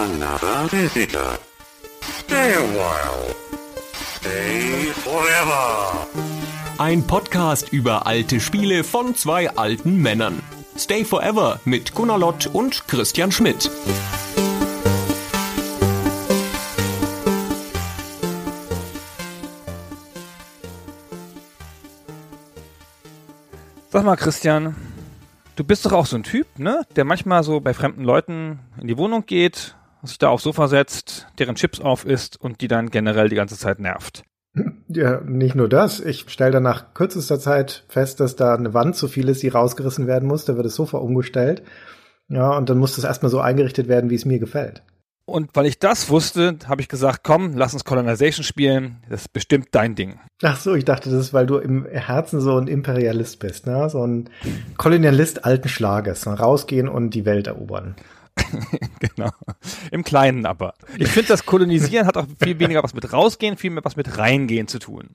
Another visitor. Stay a while. Stay forever. Ein Podcast über alte Spiele von zwei alten Männern. Stay Forever mit Gunnar Lott und Christian Schmidt. Sag mal, Christian, du bist doch auch so ein Typ, ne? Der manchmal so bei fremden Leuten in die Wohnung geht, sich da aufs Sofa setzt, deren Chips auf isst und die dann generell die ganze Zeit nervt. Ja, nicht nur das. Ich stelle dann nach kürzester Zeit fest, dass da eine Wand zu viel ist, die rausgerissen werden muss. Da wird das Sofa umgestellt. Ja, und dann muss das erstmal so eingerichtet werden, wie es mir gefällt. Und weil ich das wusste, habe ich gesagt, komm, lass uns Colonization spielen. Das ist bestimmt dein Ding. Ach so, ich dachte, das ist, weil du im Herzen so ein Imperialist bist, ne? So ein Kolonialist alten Schlages. Ne? Rausgehen und die Welt erobern. genau. Im Kleinen aber. Ich finde, das Kolonisieren hat auch viel weniger was mit rausgehen, viel mehr was mit reingehen zu tun.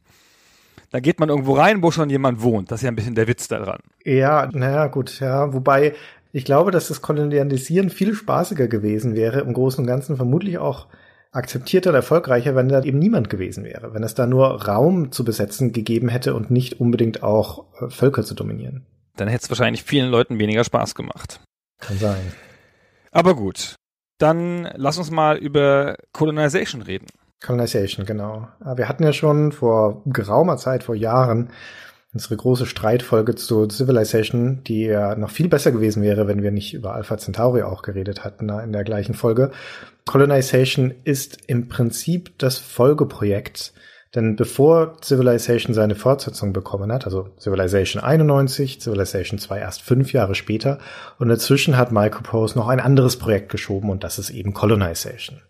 Da geht man irgendwo rein, wo schon jemand wohnt. Das ist ja ein bisschen der Witz daran. Ja, naja, gut, ja. Wobei, ich glaube, dass das Kolonialisieren viel spaßiger gewesen wäre, im Großen und Ganzen vermutlich auch akzeptierter und erfolgreicher, wenn da eben niemand gewesen wäre. Wenn es da nur Raum zu besetzen gegeben hätte und nicht unbedingt auch äh, Völker zu dominieren. Dann hätte es wahrscheinlich vielen Leuten weniger Spaß gemacht. Kann sein. Aber gut. Dann lass uns mal über Colonization reden. Colonization, genau. Wir hatten ja schon vor geraumer Zeit, vor Jahren, unsere große Streitfolge zu Civilization, die ja noch viel besser gewesen wäre, wenn wir nicht über Alpha Centauri auch geredet hatten in der gleichen Folge. Colonization ist im Prinzip das Folgeprojekt denn bevor Civilization seine Fortsetzung bekommen hat, also Civilization 91, Civilization 2 erst fünf Jahre später, und dazwischen hat Microprose noch ein anderes Projekt geschoben und das ist eben Colonization.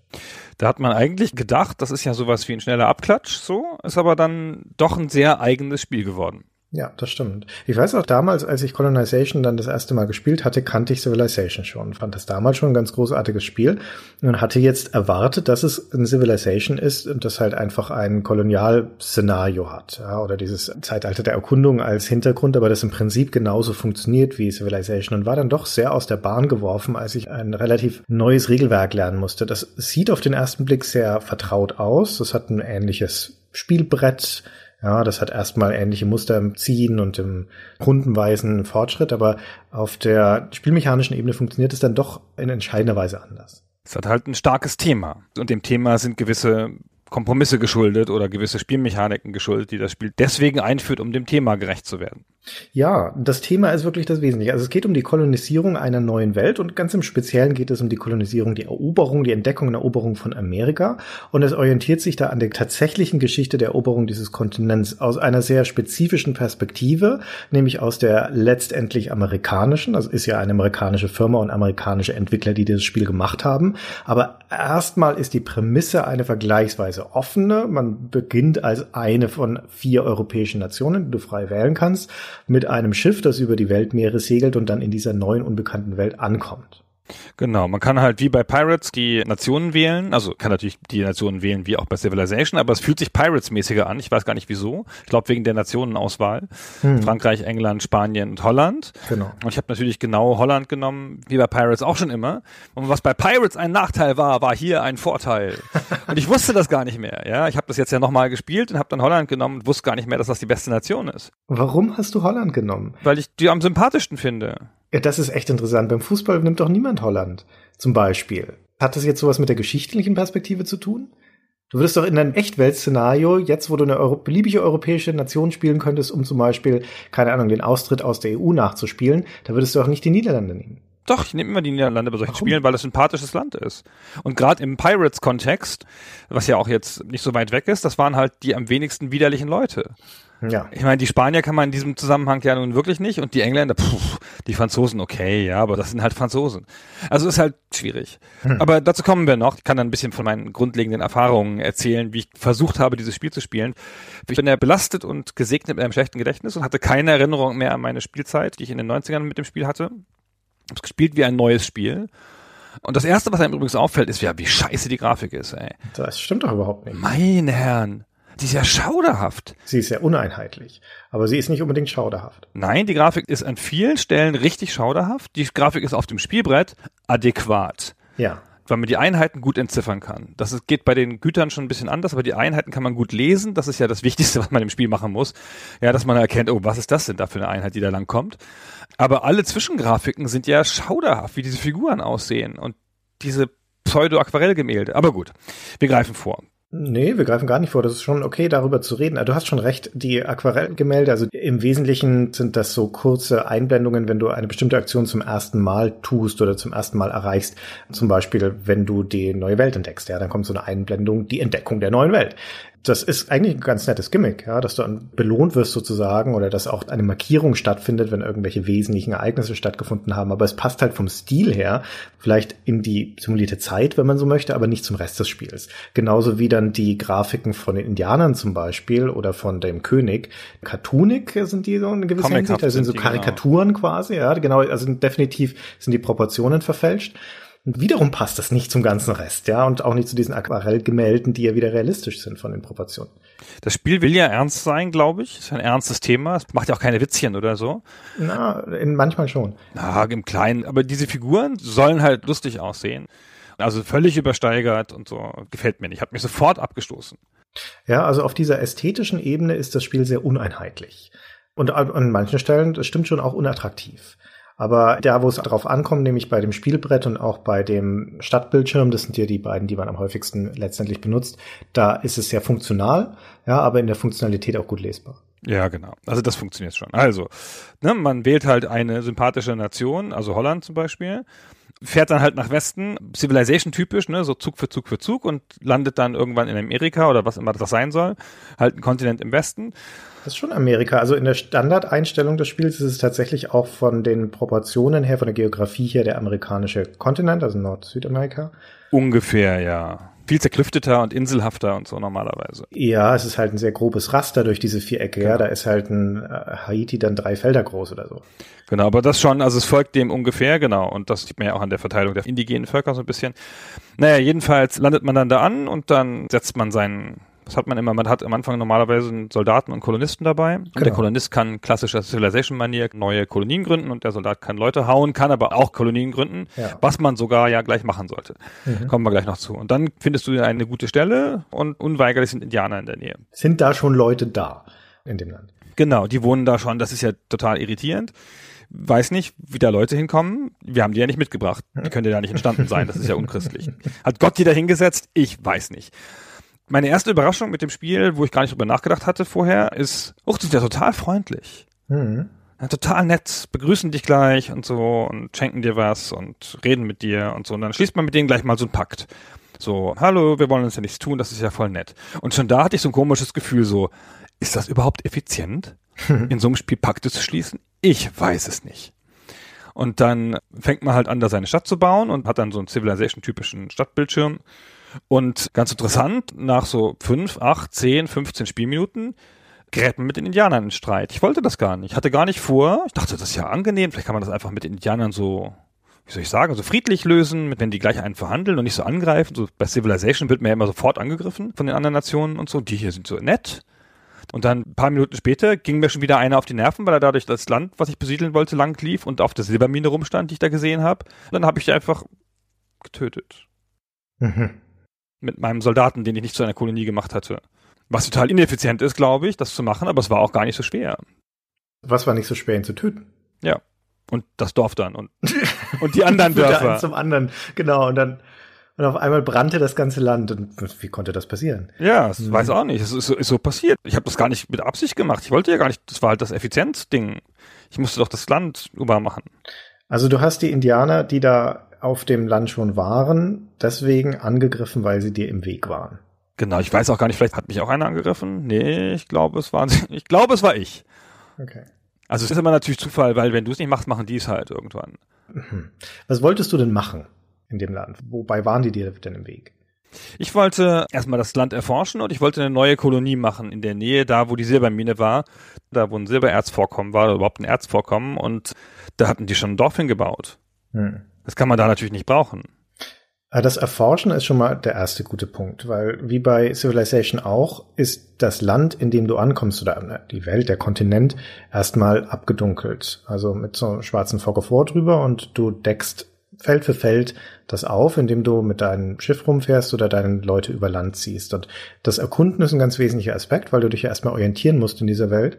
Da hat man eigentlich gedacht, das ist ja sowas wie ein schneller Abklatsch, so, ist aber dann doch ein sehr eigenes Spiel geworden. Ja, das stimmt. Ich weiß auch damals, als ich Colonization dann das erste Mal gespielt hatte, kannte ich Civilization schon. Fand das damals schon ein ganz großartiges Spiel und hatte jetzt erwartet, dass es ein Civilization ist und das halt einfach ein Kolonialszenario hat. Ja, oder dieses Zeitalter der Erkundung als Hintergrund, aber das im Prinzip genauso funktioniert wie Civilization und war dann doch sehr aus der Bahn geworfen, als ich ein relativ neues Regelwerk lernen musste. Das sieht auf den ersten Blick sehr vertraut aus. Das hat ein ähnliches Spielbrett, ja, das hat erstmal ähnliche Muster im Ziehen und im rundenweisen Fortschritt, aber auf der spielmechanischen Ebene funktioniert es dann doch in entscheidender Weise anders. Es hat halt ein starkes Thema. Und dem Thema sind gewisse Kompromisse geschuldet oder gewisse Spielmechaniken geschuldet, die das Spiel deswegen einführt, um dem Thema gerecht zu werden. Ja, das Thema ist wirklich das Wesentliche. Also es geht um die Kolonisierung einer neuen Welt und ganz im Speziellen geht es um die Kolonisierung, die Eroberung, die Entdeckung und Eroberung von Amerika. Und es orientiert sich da an der tatsächlichen Geschichte der Eroberung dieses Kontinents aus einer sehr spezifischen Perspektive, nämlich aus der letztendlich amerikanischen. Also ist ja eine amerikanische Firma und amerikanische Entwickler, die dieses Spiel gemacht haben. Aber erstmal ist die Prämisse eine vergleichsweise offene. Man beginnt als eine von vier europäischen Nationen, die du frei wählen kannst mit einem Schiff, das über die Weltmeere segelt und dann in dieser neuen unbekannten Welt ankommt. Genau, man kann halt wie bei Pirates die Nationen wählen, also kann natürlich die Nationen wählen wie auch bei Civilization, aber es fühlt sich Pirates-mäßiger an. Ich weiß gar nicht wieso. Ich glaube wegen der Nationenauswahl. Hm. Frankreich, England, Spanien und Holland. Genau. Und ich habe natürlich genau Holland genommen, wie bei Pirates auch schon immer. Und was bei Pirates ein Nachteil war, war hier ein Vorteil. und ich wusste das gar nicht mehr. Ja, ich habe das jetzt ja nochmal gespielt und habe dann Holland genommen und wusste gar nicht mehr, dass das die beste Nation ist. Warum hast du Holland genommen? Weil ich die am sympathischsten finde. Ja, das ist echt interessant. Beim Fußball nimmt doch niemand Holland. Zum Beispiel. Hat das jetzt sowas mit der geschichtlichen Perspektive zu tun? Du würdest doch in einem Echtweltszenario, jetzt wo du eine Euro beliebige europäische Nation spielen könntest, um zum Beispiel, keine Ahnung, den Austritt aus der EU nachzuspielen, da würdest du auch nicht die Niederlande nehmen. Doch, ich nehme immer die Niederlande bei solchen Warum? Spielen, weil das ein sympathisches Land ist. Und gerade im Pirates-Kontext, was ja auch jetzt nicht so weit weg ist, das waren halt die am wenigsten widerlichen Leute. Ja. Ich meine, die Spanier kann man in diesem Zusammenhang ja nun wirklich nicht und die Engländer, pff, die Franzosen, okay, ja, aber das sind halt Franzosen. Also ist halt schwierig. Hm. Aber dazu kommen wir noch. Ich kann dann ein bisschen von meinen grundlegenden Erfahrungen erzählen, wie ich versucht habe, dieses Spiel zu spielen. Ich bin ja belastet und gesegnet mit einem schlechten Gedächtnis und hatte keine Erinnerung mehr an meine Spielzeit, die ich in den 90ern mit dem Spiel hatte. Hab's gespielt wie ein neues Spiel. Und das erste, was einem übrigens auffällt, ist, ja, wie scheiße die Grafik ist, ey. Das stimmt doch überhaupt nicht. Meine Herren. Die ist ja schauderhaft. Sie ist ja uneinheitlich, aber sie ist nicht unbedingt schauderhaft. Nein, die Grafik ist an vielen Stellen richtig schauderhaft. Die Grafik ist auf dem Spielbrett adäquat. Ja. weil man die Einheiten gut entziffern kann. Das ist, geht bei den Gütern schon ein bisschen anders, aber die Einheiten kann man gut lesen. Das ist ja das Wichtigste, was man im Spiel machen muss. Ja, dass man erkennt, oh, was ist das denn da für eine Einheit, die da lang kommt. Aber alle Zwischengrafiken sind ja schauderhaft, wie diese Figuren aussehen und diese Pseudo-Aquarellgemälde. Aber gut, wir greifen vor. Nee, wir greifen gar nicht vor. Das ist schon okay, darüber zu reden. Du hast schon recht, die Aquarellgemälde, also im Wesentlichen sind das so kurze Einblendungen, wenn du eine bestimmte Aktion zum ersten Mal tust oder zum ersten Mal erreichst. Zum Beispiel, wenn du die neue Welt entdeckst, ja, dann kommt so eine Einblendung, die Entdeckung der neuen Welt das ist eigentlich ein ganz nettes Gimmick, ja, dass du belohnt wirst sozusagen oder dass auch eine Markierung stattfindet, wenn irgendwelche wesentlichen Ereignisse stattgefunden haben. Aber es passt halt vom Stil her vielleicht in die simulierte Zeit, wenn man so möchte, aber nicht zum Rest des Spiels. Genauso wie dann die Grafiken von den Indianern zum Beispiel oder von dem König. Cartoonig sind die so in gewisser Hinsicht, da sind so genau. Karikaturen genau. quasi, ja, genau, also definitiv sind die Proportionen verfälscht. Und wiederum passt das nicht zum ganzen Rest, ja, und auch nicht zu diesen Aquarellgemälden, die ja wieder realistisch sind von den Proportionen. Das Spiel will ja ernst sein, glaube ich. Ist ein ernstes Thema. Es macht ja auch keine Witzchen oder so. Na, in, manchmal schon. Na, im Kleinen. Aber diese Figuren sollen halt lustig aussehen. Also völlig übersteigert und so. Gefällt mir nicht. Hat mich sofort abgestoßen. Ja, also auf dieser ästhetischen Ebene ist das Spiel sehr uneinheitlich. Und an manchen Stellen, das stimmt schon, auch unattraktiv. Aber da, wo es darauf ankommt, nämlich bei dem Spielbrett und auch bei dem Stadtbildschirm, das sind ja die beiden, die man am häufigsten letztendlich benutzt, da ist es sehr funktional, ja, aber in der Funktionalität auch gut lesbar. Ja, genau. Also das funktioniert schon. Also, ne, man wählt halt eine sympathische Nation, also Holland zum Beispiel, fährt dann halt nach Westen, Civilization typisch, ne, so Zug für Zug für Zug und landet dann irgendwann in Amerika oder was immer das sein soll, halt ein Kontinent im Westen das ist schon Amerika. Also in der Standardeinstellung des Spiels ist es tatsächlich auch von den Proportionen her, von der Geografie her der amerikanische Kontinent, also Nord-Südamerika. Ungefähr, ja. Viel zerklüfteter und inselhafter und so normalerweise. Ja, es ist halt ein sehr grobes Raster durch diese Vierecke. Genau. Ja, da ist halt ein äh, Haiti dann drei Felder groß oder so. Genau, aber das schon, also es folgt dem ungefähr, genau. Und das sieht man ja auch an der Verteilung der indigenen Völker so ein bisschen. Naja, jedenfalls landet man dann da an und dann setzt man seinen das hat man immer. Man hat am Anfang normalerweise einen Soldaten und Kolonisten dabei. Und der genau. Kolonist kann klassischer Civilization-Manier neue Kolonien gründen und der Soldat kann Leute hauen, kann aber auch Kolonien gründen, ja. was man sogar ja gleich machen sollte. Mhm. Kommen wir gleich noch zu. Und dann findest du eine gute Stelle und unweigerlich sind Indianer in der Nähe. Sind da schon Leute da in dem Land? Genau, die wohnen da schon. Das ist ja total irritierend weiß nicht, wie da Leute hinkommen. Wir haben die ja nicht mitgebracht. Die können ja da nicht entstanden sein. Das ist ja unchristlich. Hat Gott die da hingesetzt? Ich weiß nicht meine erste Überraschung mit dem Spiel, wo ich gar nicht drüber nachgedacht hatte vorher, ist, oh, die sind ja total freundlich. Mhm. Ja, total nett, begrüßen dich gleich und so und schenken dir was und reden mit dir und so. Und dann schließt man mit denen gleich mal so einen Pakt. So, hallo, wir wollen uns ja nichts tun, das ist ja voll nett. Und schon da hatte ich so ein komisches Gefühl, so, ist das überhaupt effizient, in so einem Spiel Pakte zu schließen? Ich weiß es nicht. Und dann fängt man halt an, da seine Stadt zu bauen und hat dann so einen Civilization-typischen Stadtbildschirm und ganz interessant, nach so fünf, acht, zehn, 15 Spielminuten gerät mit den Indianern in Streit. Ich wollte das gar nicht. Ich hatte gar nicht vor. Ich dachte, das ist ja angenehm. Vielleicht kann man das einfach mit den Indianern so, wie soll ich sagen, so friedlich lösen, wenn die gleich einen verhandeln und nicht so angreifen. So bei Civilization wird man ja immer sofort angegriffen von den anderen Nationen und so. Die hier sind so nett. Und dann ein paar Minuten später ging mir schon wieder einer auf die Nerven, weil er dadurch das Land, was ich besiedeln wollte, lang lief und auf der Silbermine rumstand, die ich da gesehen habe. Dann habe ich die einfach getötet. Mhm mit meinem Soldaten, den ich nicht zu einer Kolonie gemacht hatte. Was total ineffizient ist, glaube ich, das zu machen, aber es war auch gar nicht so schwer. Was war nicht so schwer, ihn zu töten? Ja. Und das Dorf dann und, und die anderen Dörfer. Zum anderen, genau. Und dann, und auf einmal brannte das ganze Land. Und wie konnte das passieren? Ja, das hm. weiß auch nicht. Es ist, ist so passiert. Ich habe das gar nicht mit Absicht gemacht. Ich wollte ja gar nicht, das war halt das Effizienzding. Ich musste doch das Land übermachen. Also du hast die Indianer, die da auf dem Land schon waren, deswegen angegriffen, weil sie dir im Weg waren. Genau, ich weiß auch gar nicht, vielleicht hat mich auch einer angegriffen. Nee, ich glaube, es war, ich glaube, es war ich. Okay. Also es ist immer natürlich Zufall, weil wenn du es nicht machst, machen die es halt irgendwann. Mhm. Was wolltest du denn machen in dem Land? Wobei waren die dir denn im Weg? Ich wollte erstmal das Land erforschen und ich wollte eine neue Kolonie machen in der Nähe, da wo die Silbermine war, da wo ein Silbererzvorkommen war oder überhaupt ein Erzvorkommen und da hatten die schon ein Dorf hingebaut. Hm. Das kann man da natürlich nicht brauchen. Das Erforschen ist schon mal der erste gute Punkt, weil wie bei Civilization auch ist das Land, in dem du ankommst oder die Welt, der Kontinent erstmal abgedunkelt. Also mit so einem schwarzen Fog of War drüber und du deckst Feld für Feld das auf, indem du mit deinem Schiff rumfährst oder deine Leute über Land ziehst. Und das Erkunden ist ein ganz wesentlicher Aspekt, weil du dich ja erstmal orientieren musst in dieser Welt.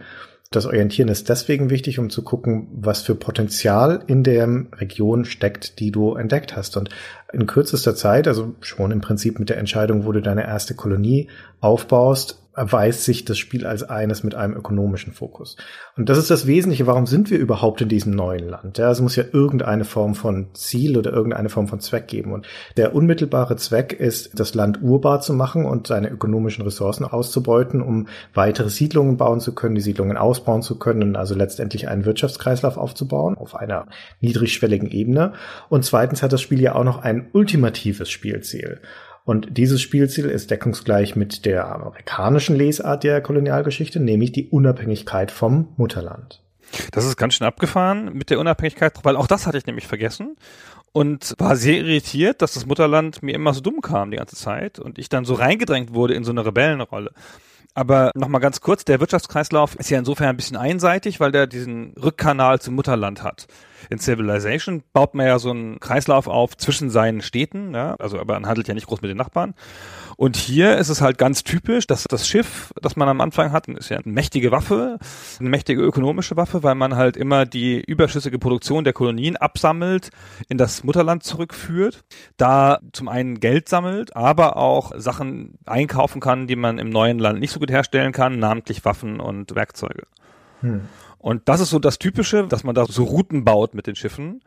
Das Orientieren ist deswegen wichtig, um zu gucken, was für Potenzial in der Region steckt, die du entdeckt hast. Und in kürzester Zeit, also schon im Prinzip mit der Entscheidung, wo du deine erste Kolonie aufbaust, erweist sich das Spiel als eines mit einem ökonomischen Fokus. Und das ist das Wesentliche, warum sind wir überhaupt in diesem neuen Land? Ja, es muss ja irgendeine Form von Ziel oder irgendeine Form von Zweck geben. Und der unmittelbare Zweck ist, das Land urbar zu machen und seine ökonomischen Ressourcen auszubeuten, um weitere Siedlungen bauen zu können, die Siedlungen ausbauen zu können, also letztendlich einen Wirtschaftskreislauf aufzubauen auf einer niedrigschwelligen Ebene. Und zweitens hat das Spiel ja auch noch ein ultimatives Spielziel. Und dieses Spielziel ist deckungsgleich mit der amerikanischen Lesart der Kolonialgeschichte, nämlich die Unabhängigkeit vom Mutterland. Das ist ganz schön abgefahren mit der Unabhängigkeit, weil auch das hatte ich nämlich vergessen und war sehr irritiert, dass das Mutterland mir immer so dumm kam die ganze Zeit und ich dann so reingedrängt wurde in so eine Rebellenrolle. Aber nochmal ganz kurz, der Wirtschaftskreislauf ist ja insofern ein bisschen einseitig, weil der diesen Rückkanal zum Mutterland hat in Civilization baut man ja so einen Kreislauf auf zwischen seinen Städten, ja, also aber man handelt ja nicht groß mit den Nachbarn. Und hier ist es halt ganz typisch, dass das Schiff, das man am Anfang hat, ist ja eine mächtige Waffe, eine mächtige ökonomische Waffe, weil man halt immer die überschüssige Produktion der Kolonien absammelt, in das Mutterland zurückführt, da zum einen Geld sammelt, aber auch Sachen einkaufen kann, die man im neuen Land nicht so gut herstellen kann, namentlich Waffen und Werkzeuge. Hm. Und das ist so das Typische, dass man da so Routen baut mit den Schiffen.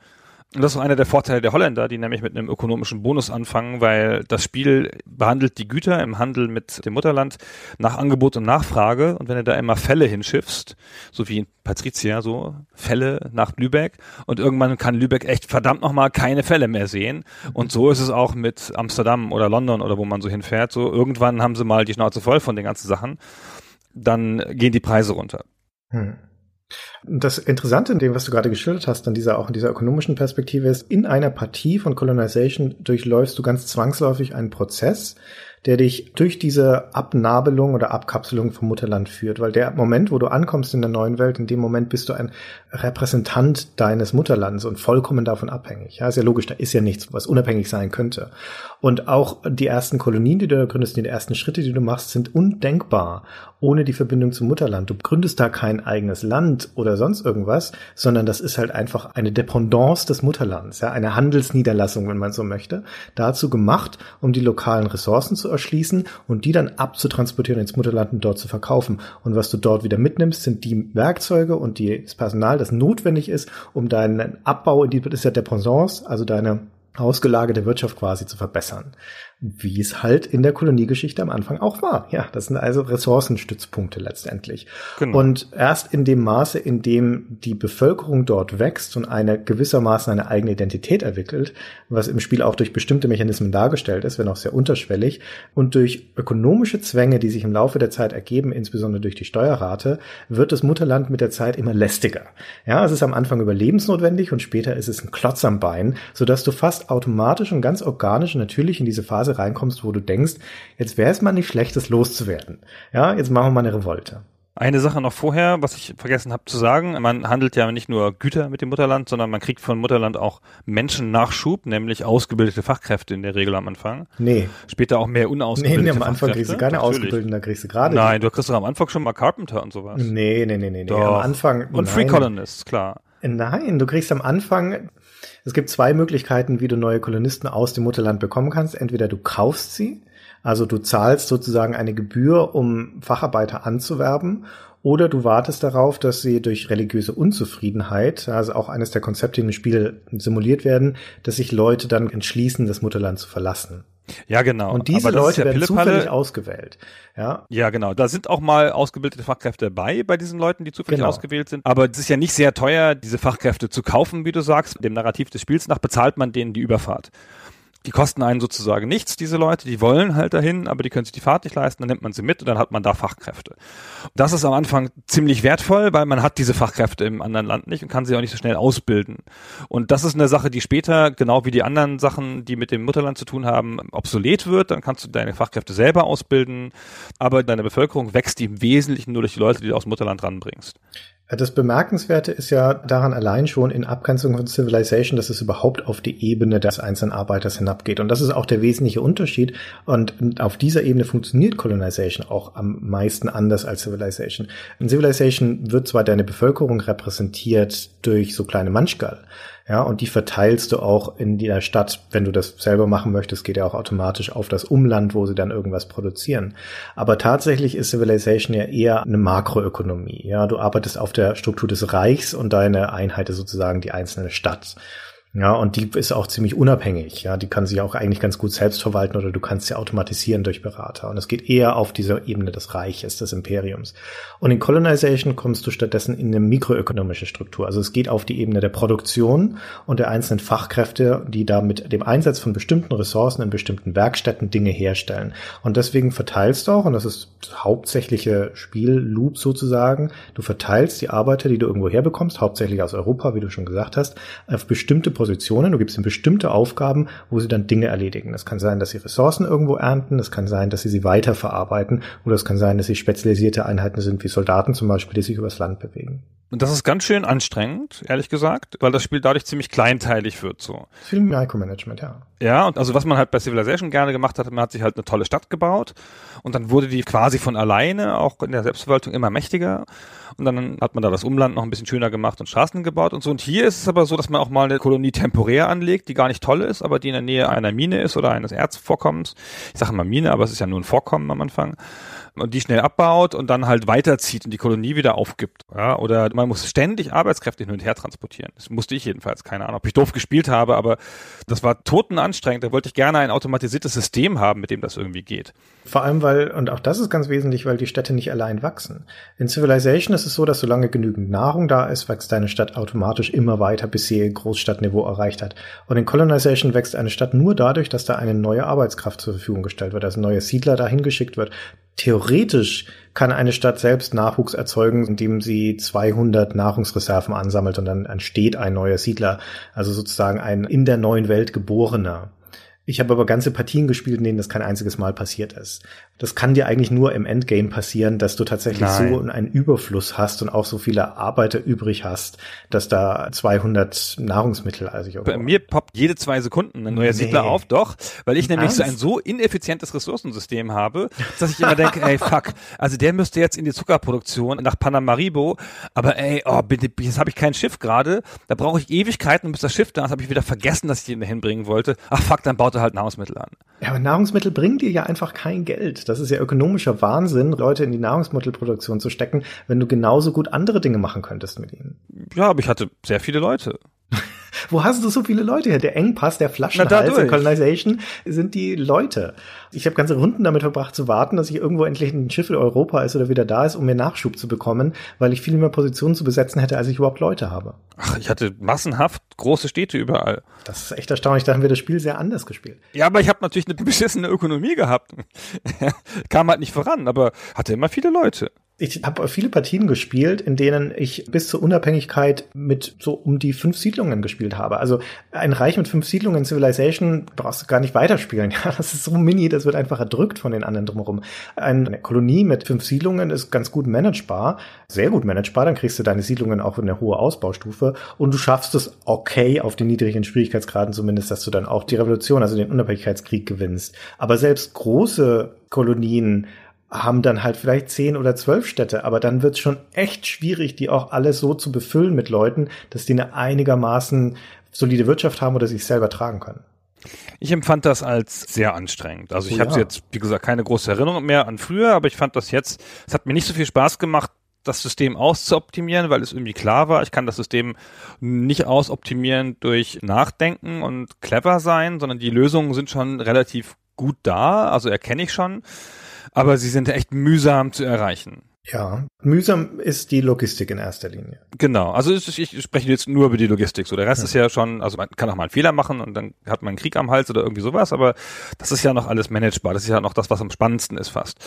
Und das ist auch einer der Vorteile der Holländer, die nämlich mit einem ökonomischen Bonus anfangen, weil das Spiel behandelt die Güter im Handel mit dem Mutterland nach Angebot und Nachfrage. Und wenn du da immer Fälle hinschiffst, so wie in Patricia, so Fälle nach Lübeck, und irgendwann kann Lübeck echt verdammt nochmal keine Fälle mehr sehen. Und so ist es auch mit Amsterdam oder London oder wo man so hinfährt. So irgendwann haben sie mal die Schnauze voll von den ganzen Sachen. Dann gehen die Preise runter. Hm. Das Interessante in dem, was du gerade geschildert hast, an dieser, auch in dieser ökonomischen Perspektive ist, in einer Partie von Colonization durchläufst du ganz zwangsläufig einen Prozess, der dich durch diese Abnabelung oder Abkapselung vom Mutterland führt. Weil der Moment, wo du ankommst in der neuen Welt, in dem Moment bist du ein Repräsentant deines Mutterlands und vollkommen davon abhängig. Ja, ist ja logisch, da ist ja nichts, was unabhängig sein könnte. Und auch die ersten Kolonien, die du gründest, die ersten Schritte, die du machst, sind undenkbar ohne die Verbindung zum Mutterland. Du gründest da kein eigenes Land oder sonst irgendwas, sondern das ist halt einfach eine Dependance des Mutterlands, ja, eine Handelsniederlassung, wenn man so möchte, dazu gemacht, um die lokalen Ressourcen zu erschließen und die dann abzutransportieren ins Mutterland und dort zu verkaufen. Und was du dort wieder mitnimmst, sind die Werkzeuge und die, das Personal, das notwendig ist, um deinen Abbau in die, das ist ja Dependance, also deine ausgelagerte Wirtschaft quasi zu verbessern wie es halt in der Koloniegeschichte am Anfang auch war. Ja, das sind also Ressourcenstützpunkte letztendlich. Genau. Und erst in dem Maße, in dem die Bevölkerung dort wächst und eine gewissermaßen eine eigene Identität entwickelt, was im Spiel auch durch bestimmte Mechanismen dargestellt ist, wenn auch sehr unterschwellig, und durch ökonomische Zwänge, die sich im Laufe der Zeit ergeben, insbesondere durch die Steuerrate, wird das Mutterland mit der Zeit immer lästiger. Ja, es ist am Anfang überlebensnotwendig und später ist es ein Klotz am Bein, sodass du fast automatisch und ganz organisch und natürlich in diese Phase Phase reinkommst, wo du denkst, jetzt wäre es mal nicht schlecht, das loszuwerden. Ja, jetzt machen wir mal eine Revolte. Eine Sache noch vorher, was ich vergessen habe zu sagen, man handelt ja nicht nur Güter mit dem Mutterland, sondern man kriegt von Mutterland auch Menschennachschub, nämlich ausgebildete Fachkräfte in der Regel am Anfang. Nee. Später auch mehr unausgebildete Nee, nee am Anfang kriegst du keine Natürlich. ausgebildeten, da kriegst du gerade. Nein, du kriegst doch am Anfang schon mal Carpenter und sowas. Nee, nee, nee, nee, nee. Am Anfang. Und nein. Free Colonists, klar. Nein, du kriegst am Anfang, es gibt zwei Möglichkeiten, wie du neue Kolonisten aus dem Mutterland bekommen kannst. Entweder du kaufst sie, also du zahlst sozusagen eine Gebühr, um Facharbeiter anzuwerben, oder du wartest darauf, dass sie durch religiöse Unzufriedenheit, also auch eines der Konzepte im Spiel simuliert werden, dass sich Leute dann entschließen, das Mutterland zu verlassen. Ja, genau. Und diese Leute ja werden zufällig ausgewählt. Ja. ja, genau. Da sind auch mal ausgebildete Fachkräfte dabei bei diesen Leuten, die zufällig genau. ausgewählt sind. Aber es ist ja nicht sehr teuer, diese Fachkräfte zu kaufen, wie du sagst. Dem Narrativ des Spiels nach bezahlt man denen die Überfahrt die kosten einen sozusagen nichts, diese Leute, die wollen halt dahin, aber die können sich die Fahrt nicht leisten, dann nimmt man sie mit und dann hat man da Fachkräfte. Das ist am Anfang ziemlich wertvoll, weil man hat diese Fachkräfte im anderen Land nicht und kann sie auch nicht so schnell ausbilden. Und das ist eine Sache, die später, genau wie die anderen Sachen, die mit dem Mutterland zu tun haben, obsolet wird. Dann kannst du deine Fachkräfte selber ausbilden, aber deine Bevölkerung wächst im Wesentlichen nur durch die Leute, die du aus dem Mutterland ranbringst. Das Bemerkenswerte ist ja daran allein schon in Abgrenzung von Civilization, dass es überhaupt auf die Ebene des einzelnen Arbeiters hinabgeht. Und das ist auch der wesentliche Unterschied. Und auf dieser Ebene funktioniert Colonization auch am meisten anders als Civilization. In Civilization wird zwar deine Bevölkerung repräsentiert durch so kleine Manchgal, ja, und die verteilst du auch in der Stadt, wenn du das selber machen möchtest, geht ja auch automatisch auf das Umland, wo sie dann irgendwas produzieren. Aber tatsächlich ist Civilization ja eher eine Makroökonomie. Ja, du arbeitest auf der Struktur des Reichs und deine Einheit ist sozusagen die einzelne Stadt. Ja, und die ist auch ziemlich unabhängig. Ja, die kann sich auch eigentlich ganz gut selbst verwalten oder du kannst sie automatisieren durch Berater. Und es geht eher auf dieser Ebene des Reiches, des Imperiums. Und in Colonization kommst du stattdessen in eine mikroökonomische Struktur. Also es geht auf die Ebene der Produktion und der einzelnen Fachkräfte, die da mit dem Einsatz von bestimmten Ressourcen in bestimmten Werkstätten Dinge herstellen. Und deswegen verteilst du auch, und das ist das hauptsächliche Spielloop sozusagen, du verteilst die Arbeiter, die du irgendwo herbekommst, hauptsächlich aus Europa, wie du schon gesagt hast, auf bestimmte Positionen, du gibst ihnen bestimmte Aufgaben, wo sie dann Dinge erledigen. Es kann sein, dass sie Ressourcen irgendwo ernten, es kann sein, dass sie sie weiterverarbeiten oder es kann sein, dass sie spezialisierte Einheiten sind, wie Soldaten zum Beispiel, die sich übers Land bewegen. Und das ist ganz schön anstrengend, ehrlich gesagt, weil das Spiel dadurch ziemlich kleinteilig wird so. Viel Micromanagement, ja. Ja, und also was man halt bei Civilization gerne gemacht hat, man hat sich halt eine tolle Stadt gebaut und dann wurde die quasi von alleine auch in der Selbstverwaltung immer mächtiger und dann hat man da das Umland noch ein bisschen schöner gemacht und Straßen gebaut und so. Und hier ist es aber so, dass man auch mal eine Kolonie temporär anlegt, die gar nicht toll ist, aber die in der Nähe einer Mine ist oder eines Erzvorkommens. Ich sage mal Mine, aber es ist ja nur ein Vorkommen am Anfang und die schnell abbaut und dann halt weiterzieht und die Kolonie wieder aufgibt. Ja, oder man muss ständig Arbeitskräfte hin und her transportieren. Das musste ich jedenfalls, keine Ahnung, ob ich doof gespielt habe, aber das war totenanstrengend. Da wollte ich gerne ein automatisiertes System haben, mit dem das irgendwie geht. Vor allem, weil, und auch das ist ganz wesentlich, weil die Städte nicht allein wachsen. In Civilization ist es so, dass solange genügend Nahrung da ist, wächst deine Stadt automatisch immer weiter, bis sie Großstadtniveau erreicht hat. Und in Colonization wächst eine Stadt nur dadurch, dass da eine neue Arbeitskraft zur Verfügung gestellt wird, ein neuer Siedler dahin geschickt wird. Theoretisch kann eine Stadt selbst Nachwuchs erzeugen, indem sie 200 Nahrungsreserven ansammelt und dann entsteht ein neuer Siedler, also sozusagen ein in der neuen Welt geborener. Ich habe aber ganze Partien gespielt, in denen das kein einziges Mal passiert ist. Das kann dir eigentlich nur im Endgame passieren, dass du tatsächlich Nein. so einen Überfluss hast und auch so viele Arbeiter übrig hast, dass da 200 Nahrungsmittel also Bei mir poppt jede zwei Sekunden ein neuer nee. Siedler auf, doch, weil ich nämlich so ein so ineffizientes Ressourcensystem habe, dass ich immer denke, ey, fuck, also der müsste jetzt in die Zuckerproduktion nach Panamaribo, aber ey, oh, bitte, jetzt habe ich kein Schiff gerade, da brauche ich Ewigkeiten, bis das Schiff da ist, habe ich wieder vergessen, dass ich ihn dahin bringen wollte. Ach fuck, dann baut er halt Nahrungsmittel an. Ja, aber Nahrungsmittel bringen dir ja einfach kein Geld. Das ist ja ökonomischer Wahnsinn, Leute in die Nahrungsmittelproduktion zu stecken, wenn du genauso gut andere Dinge machen könntest mit ihnen. Ja, aber ich hatte sehr viele Leute. Wo hast du so viele Leute her? Der Engpass, der Flaschenhals in Colonization sind die Leute. Ich habe ganze Runden damit verbracht zu warten, dass ich irgendwo endlich ein Schiff in Europa ist oder wieder da ist, um mir Nachschub zu bekommen, weil ich viel mehr Positionen zu besetzen hätte, als ich überhaupt Leute habe. Ach, ich hatte massenhaft große Städte überall. Das ist echt erstaunlich. Da haben wir das Spiel sehr anders gespielt. Ja, aber ich habe natürlich eine beschissene Ökonomie gehabt. Kam halt nicht voran, aber hatte immer viele Leute ich habe viele Partien gespielt, in denen ich bis zur Unabhängigkeit mit so um die fünf Siedlungen gespielt habe. Also ein Reich mit fünf Siedlungen Civilization brauchst du gar nicht weiterspielen. Ja, das ist so mini, das wird einfach erdrückt von den anderen drumherum. Eine Kolonie mit fünf Siedlungen ist ganz gut managebar, sehr gut managebar. Dann kriegst du deine Siedlungen auch in eine hohe Ausbaustufe und du schaffst es okay auf den niedrigen Schwierigkeitsgraden zumindest, dass du dann auch die Revolution, also den Unabhängigkeitskrieg gewinnst. Aber selbst große Kolonien haben dann halt vielleicht zehn oder zwölf Städte, aber dann wird es schon echt schwierig, die auch alles so zu befüllen mit Leuten, dass die eine einigermaßen solide Wirtschaft haben oder sich selber tragen können. Ich empfand das als sehr anstrengend. Also ich oh, habe ja. jetzt, wie gesagt, keine große Erinnerung mehr an früher, aber ich fand das jetzt, es hat mir nicht so viel Spaß gemacht, das System auszuoptimieren, weil es irgendwie klar war, ich kann das System nicht ausoptimieren durch Nachdenken und clever sein, sondern die Lösungen sind schon relativ gut da, also erkenne ich schon aber sie sind echt mühsam zu erreichen. Ja, mühsam ist die Logistik in erster Linie. Genau, also ich, ich spreche jetzt nur über die Logistik. So der Rest ja. ist ja schon, also man kann auch mal einen Fehler machen und dann hat man einen Krieg am Hals oder irgendwie sowas, aber das ist ja noch alles managebar. Das ist ja noch das, was am spannendsten ist fast.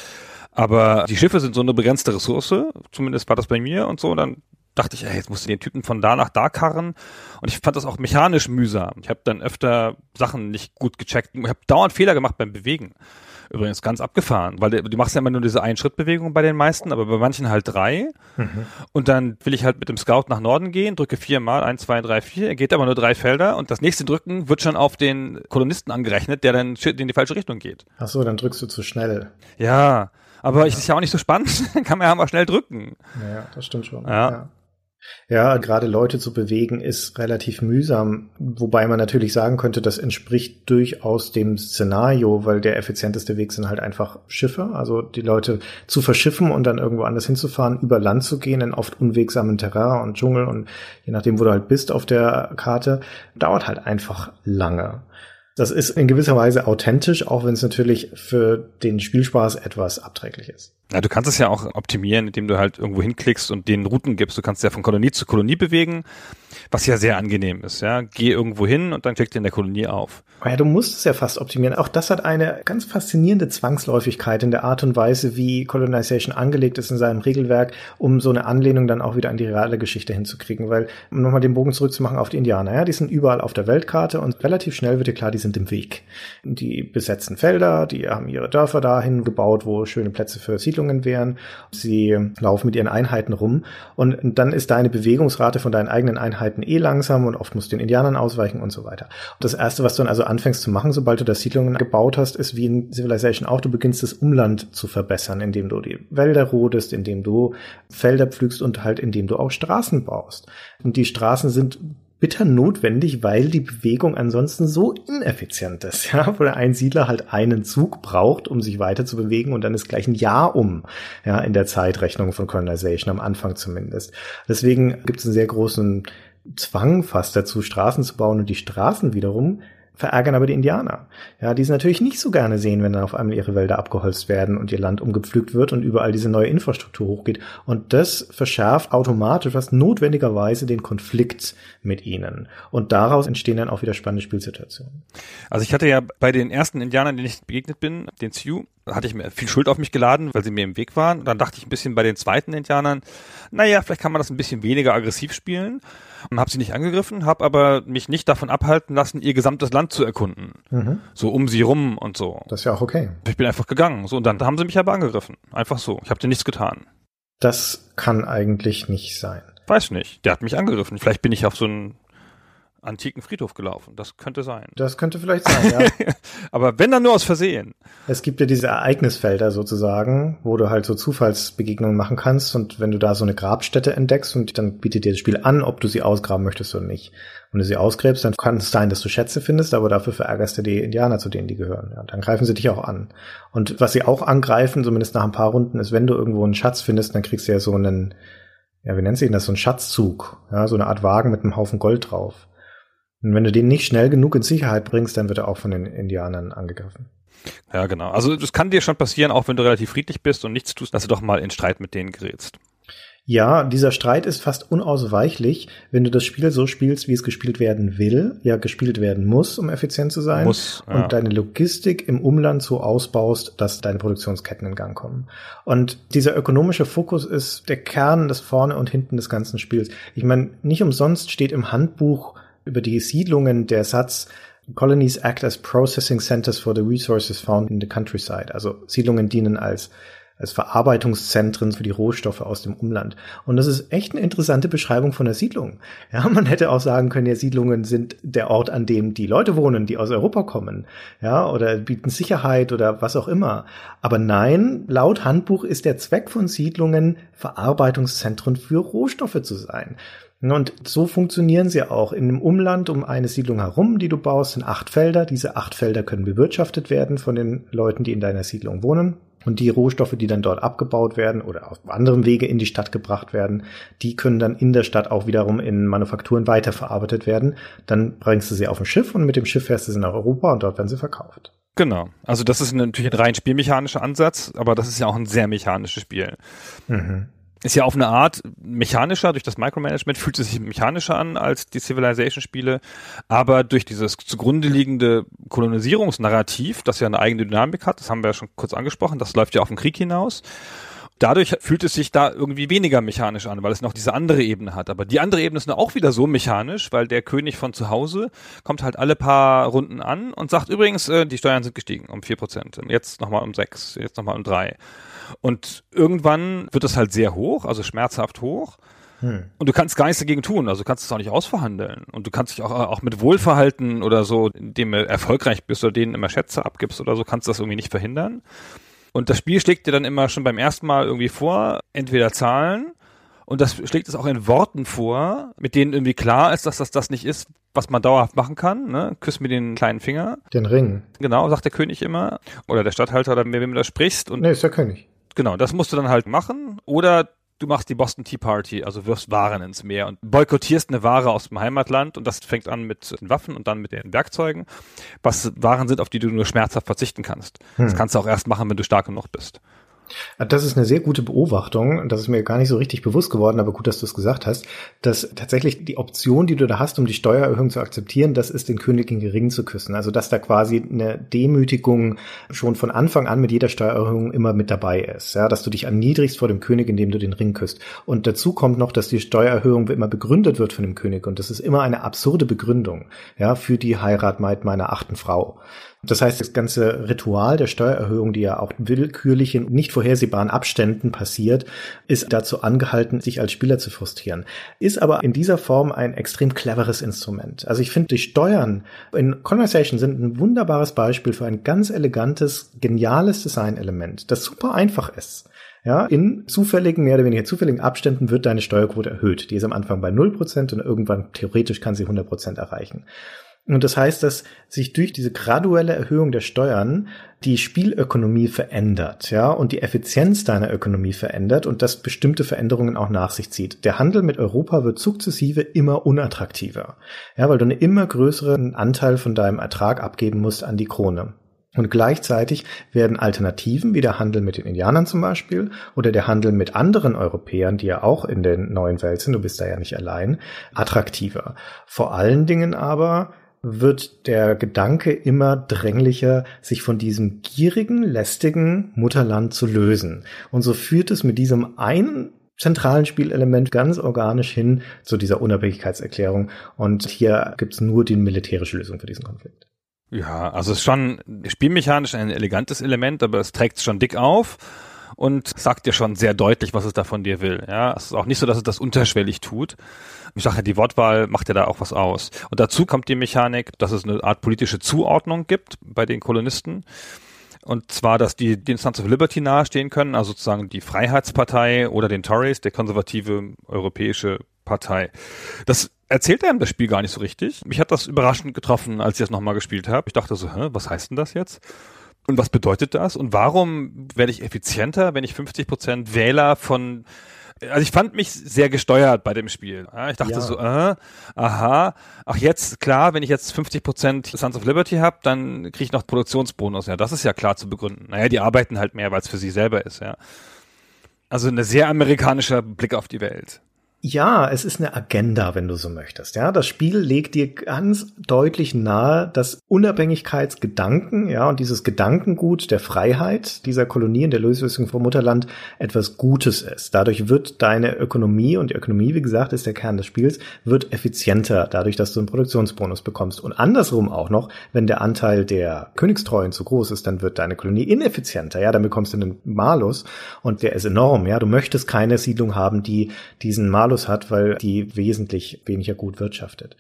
Aber die Schiffe sind so eine begrenzte Ressource, zumindest war das bei mir und so. Und dann dachte ich, ey, jetzt musst du den Typen von da nach da karren. Und ich fand das auch mechanisch mühsam. Ich habe dann öfter Sachen nicht gut gecheckt. Ich habe dauernd Fehler gemacht beim Bewegen Übrigens ganz abgefahren, weil du, du machst ja immer nur diese Ein-Schritt-Bewegung bei den meisten, aber bei manchen halt drei. Mhm. Und dann will ich halt mit dem Scout nach Norden gehen, drücke viermal, eins, zwei, drei, vier, er geht aber nur drei Felder und das nächste Drücken wird schon auf den Kolonisten angerechnet, der dann in die falsche Richtung geht. Ach so, dann drückst du zu schnell. Ja, aber ja. ist ja auch nicht so spannend, kann man ja mal schnell drücken. Ja, das stimmt schon. ja. ja. Ja, gerade Leute zu bewegen ist relativ mühsam, wobei man natürlich sagen könnte, das entspricht durchaus dem Szenario, weil der effizienteste Weg sind halt einfach Schiffe, also die Leute zu verschiffen und dann irgendwo anders hinzufahren, über Land zu gehen in oft unwegsamen Terrain und Dschungel und je nachdem, wo du halt bist auf der Karte, dauert halt einfach lange. Das ist in gewisser Weise authentisch, auch wenn es natürlich für den Spielspaß etwas abträglich ist. Ja, du kannst es ja auch optimieren, indem du halt irgendwo hinklickst und den Routen gibst. Du kannst ja von Kolonie zu Kolonie bewegen, was ja sehr angenehm ist. Ja, geh irgendwo hin und dann klick dir in der Kolonie auf. Ja, du musst es ja fast optimieren. Auch das hat eine ganz faszinierende Zwangsläufigkeit in der Art und Weise, wie Colonization angelegt ist in seinem Regelwerk, um so eine Anlehnung dann auch wieder an die reale Geschichte hinzukriegen. Weil, um nochmal den Bogen zurückzumachen auf die Indianer, ja, die sind überall auf der Weltkarte und relativ schnell wird dir klar, die sind im Weg. Die besetzen Felder, die haben ihre Dörfer dahin gebaut, wo schöne Plätze für Siedlungen wären. Sie laufen mit ihren Einheiten rum und dann ist deine Bewegungsrate von deinen eigenen Einheiten eh langsam und oft musst du den Indianern ausweichen und so weiter. Und das erste, was du dann also anfängst zu machen, sobald du da Siedlungen gebaut hast, ist wie in Civilization auch, du beginnst das Umland zu verbessern, indem du die Wälder rodest, indem du Felder pflügst und halt indem du auch Straßen baust. Und die Straßen sind bitter notwendig, weil die Bewegung ansonsten so ineffizient ist, ja, wo der Einsiedler halt einen Zug braucht, um sich weiter zu bewegen und dann ist gleich ein Jahr um, ja, in der Zeitrechnung von Colonization, am Anfang zumindest. Deswegen gibt es einen sehr großen Zwang fast dazu, Straßen zu bauen und die Straßen wiederum verärgern aber die Indianer. Ja, die es natürlich nicht so gerne sehen, wenn dann auf einmal ihre Wälder abgeholzt werden und ihr Land umgepflügt wird und überall diese neue Infrastruktur hochgeht. Und das verschärft automatisch fast notwendigerweise den Konflikt mit ihnen. Und daraus entstehen dann auch wieder spannende Spielsituationen. Also ich hatte ja bei den ersten Indianern, denen ich begegnet bin, den Sioux, hatte ich mir viel Schuld auf mich geladen, weil sie mir im Weg waren. Und dann dachte ich ein bisschen bei den zweiten Indianern, naja, vielleicht kann man das ein bisschen weniger aggressiv spielen und habe sie nicht angegriffen, habe aber mich nicht davon abhalten lassen, ihr gesamtes Land zu erkunden. Mhm. So um sie rum und so. Das ist ja auch okay. Ich bin einfach gegangen. So, und dann haben sie mich aber angegriffen. Einfach so. Ich habe dir nichts getan. Das kann eigentlich nicht sein. Weiß nicht. Der hat mich angegriffen. Vielleicht bin ich auf so ein antiken Friedhof gelaufen. Das könnte sein. Das könnte vielleicht sein, ja. Aber wenn dann nur aus Versehen. Es gibt ja diese Ereignisfelder sozusagen, wo du halt so Zufallsbegegnungen machen kannst und wenn du da so eine Grabstätte entdeckst und dann bietet dir das Spiel an, ob du sie ausgraben möchtest oder nicht. Wenn du sie ausgräbst, dann kann es sein, dass du Schätze findest, aber dafür verärgerst du die Indianer, zu denen die gehören. Ja, dann greifen sie dich auch an. Und was sie auch angreifen, zumindest nach ein paar Runden, ist, wenn du irgendwo einen Schatz findest, dann kriegst du ja so einen, ja, wie nennt sich das, so einen Schatzzug, ja, so eine Art Wagen mit einem Haufen Gold drauf. Und wenn du den nicht schnell genug in Sicherheit bringst, dann wird er auch von den Indianern angegriffen. Ja, genau. Also das kann dir schon passieren, auch wenn du relativ friedlich bist und nichts tust, dass du doch mal in Streit mit denen gerätst. Ja, dieser Streit ist fast unausweichlich, wenn du das Spiel so spielst, wie es gespielt werden will, ja gespielt werden muss, um effizient zu sein, muss, ja. und deine Logistik im Umland so ausbaust, dass deine Produktionsketten in Gang kommen. Und dieser ökonomische Fokus ist der Kern des vorne und hinten des ganzen Spiels. Ich meine, nicht umsonst steht im Handbuch über die Siedlungen der Satz Colonies act as processing centers for the resources found in the countryside. Also Siedlungen dienen als als Verarbeitungszentren für die Rohstoffe aus dem Umland. Und das ist echt eine interessante Beschreibung von der Siedlung. Ja, man hätte auch sagen können, ja, Siedlungen sind der Ort, an dem die Leute wohnen, die aus Europa kommen. Ja, oder bieten Sicherheit oder was auch immer. Aber nein, laut Handbuch ist der Zweck von Siedlungen, Verarbeitungszentren für Rohstoffe zu sein. Und so funktionieren sie auch. In dem Umland um eine Siedlung herum, die du baust, sind acht Felder. Diese acht Felder können bewirtschaftet werden von den Leuten, die in deiner Siedlung wohnen. Und die Rohstoffe, die dann dort abgebaut werden oder auf anderem Wege in die Stadt gebracht werden, die können dann in der Stadt auch wiederum in Manufakturen weiterverarbeitet werden. Dann bringst du sie auf ein Schiff und mit dem Schiff fährst du sie nach Europa und dort werden sie verkauft. Genau. Also das ist natürlich ein rein spielmechanischer Ansatz, aber das ist ja auch ein sehr mechanisches Spiel. Mhm ist ja auf eine Art mechanischer, durch das Micromanagement fühlt es sich mechanischer an als die Civilization-Spiele, aber durch dieses zugrunde liegende Kolonisierungsnarrativ, das ja eine eigene Dynamik hat, das haben wir ja schon kurz angesprochen, das läuft ja auf den Krieg hinaus, dadurch fühlt es sich da irgendwie weniger mechanisch an, weil es noch diese andere Ebene hat. Aber die andere Ebene ist auch wieder so mechanisch, weil der König von zu Hause kommt halt alle paar Runden an und sagt übrigens, äh, die Steuern sind gestiegen um vier Prozent, jetzt nochmal um sechs, jetzt nochmal um drei. Und irgendwann wird es halt sehr hoch, also schmerzhaft hoch. Hm. Und du kannst gar nichts dagegen tun, also du kannst es auch nicht ausverhandeln. Und du kannst dich auch, auch mit Wohlverhalten oder so, indem du erfolgreich bist oder denen immer Schätze abgibst oder so, kannst du das irgendwie nicht verhindern. Und das Spiel schlägt dir dann immer schon beim ersten Mal irgendwie vor, entweder Zahlen, und das schlägt es auch in Worten vor, mit denen irgendwie klar ist, dass das das nicht ist, was man dauerhaft machen kann. Ne? Küss mir den kleinen Finger. Den Ring. Genau, sagt der König immer. Oder der Stadthalter oder mit wem du da sprichst. Und nee, ist der König. Genau, das musst du dann halt machen. Oder du machst die Boston Tea Party, also wirfst Waren ins Meer und boykottierst eine Ware aus dem Heimatland und das fängt an mit den Waffen und dann mit den Werkzeugen, was Waren sind, auf die du nur schmerzhaft verzichten kannst. Hm. Das kannst du auch erst machen, wenn du stark genug bist. Das ist eine sehr gute Beobachtung. Das ist mir gar nicht so richtig bewusst geworden, aber gut, dass du es gesagt hast, dass tatsächlich die Option, die du da hast, um die Steuererhöhung zu akzeptieren, das ist den König in Gering zu küssen. Also, dass da quasi eine Demütigung schon von Anfang an mit jeder Steuererhöhung immer mit dabei ist. Ja, dass du dich erniedrigst vor dem König, indem du den Ring küsst. Und dazu kommt noch, dass die Steuererhöhung immer begründet wird von dem König. Und das ist immer eine absurde Begründung, ja, für die Heirat meiner achten Frau. Das heißt, das ganze Ritual der Steuererhöhung, die ja auch willkürlich in nicht vorhersehbaren Abständen passiert, ist dazu angehalten, sich als Spieler zu frustrieren. Ist aber in dieser Form ein extrem cleveres Instrument. Also ich finde, die Steuern in Conversation sind ein wunderbares Beispiel für ein ganz elegantes, geniales Designelement, das super einfach ist. Ja, in zufälligen, mehr oder weniger zufälligen Abständen wird deine Steuerquote erhöht. Die ist am Anfang bei 0% und irgendwann theoretisch kann sie 100% erreichen. Und das heißt, dass sich durch diese graduelle Erhöhung der Steuern die Spielökonomie verändert, ja, und die Effizienz deiner Ökonomie verändert und das bestimmte Veränderungen auch nach sich zieht. Der Handel mit Europa wird sukzessive immer unattraktiver, ja, weil du einen immer größeren Anteil von deinem Ertrag abgeben musst an die Krone. Und gleichzeitig werden Alternativen wie der Handel mit den Indianern zum Beispiel oder der Handel mit anderen Europäern, die ja auch in den neuen Welt sind, du bist da ja nicht allein, attraktiver. Vor allen Dingen aber wird der Gedanke immer dränglicher, sich von diesem gierigen, lästigen Mutterland zu lösen. Und so führt es mit diesem einen zentralen Spielelement ganz organisch hin zu dieser Unabhängigkeitserklärung. Und hier gibt's nur die militärische Lösung für diesen Konflikt. Ja, also es ist schon spielmechanisch ein elegantes Element, aber es trägt es schon dick auf und sagt dir schon sehr deutlich, was es da von dir will. Ja, es ist auch nicht so, dass es das unterschwellig tut. Ich sage ja, die Wortwahl macht ja da auch was aus. Und dazu kommt die Mechanik, dass es eine Art politische Zuordnung gibt bei den Kolonisten. Und zwar, dass die den Sons of Liberty nahestehen können, also sozusagen die Freiheitspartei oder den Tories, der konservative europäische Partei. Das erzählt einem das Spiel gar nicht so richtig. Mich hat das überraschend getroffen, als ich das nochmal gespielt habe. Ich dachte so, hä, was heißt denn das jetzt? Und was bedeutet das? Und warum werde ich effizienter, wenn ich 50 Prozent Wähler von also ich fand mich sehr gesteuert bei dem Spiel. Ich dachte ja. so, äh, aha, ach jetzt, klar, wenn ich jetzt 50 Prozent Sons of Liberty habe, dann kriege ich noch Produktionsbonus. Ja, das ist ja klar zu begründen. Naja, die arbeiten halt mehr, weil es für sie selber ist, ja. Also ein sehr amerikanischer Blick auf die Welt. Ja, es ist eine Agenda, wenn du so möchtest. Ja, das Spiel legt dir ganz deutlich nahe, dass Unabhängigkeitsgedanken, ja, und dieses Gedankengut der Freiheit dieser Kolonien, der Lösung vom Mutterland etwas Gutes ist. Dadurch wird deine Ökonomie, und die Ökonomie, wie gesagt, ist der Kern des Spiels, wird effizienter, dadurch, dass du einen Produktionsbonus bekommst. Und andersrum auch noch, wenn der Anteil der Königstreuen zu groß ist, dann wird deine Kolonie ineffizienter, ja, dann bekommst du einen Malus, und der ist enorm, ja. Du möchtest keine Siedlung haben, die diesen Malus Malus hat, weil die wesentlich weniger gut wirtschaftet.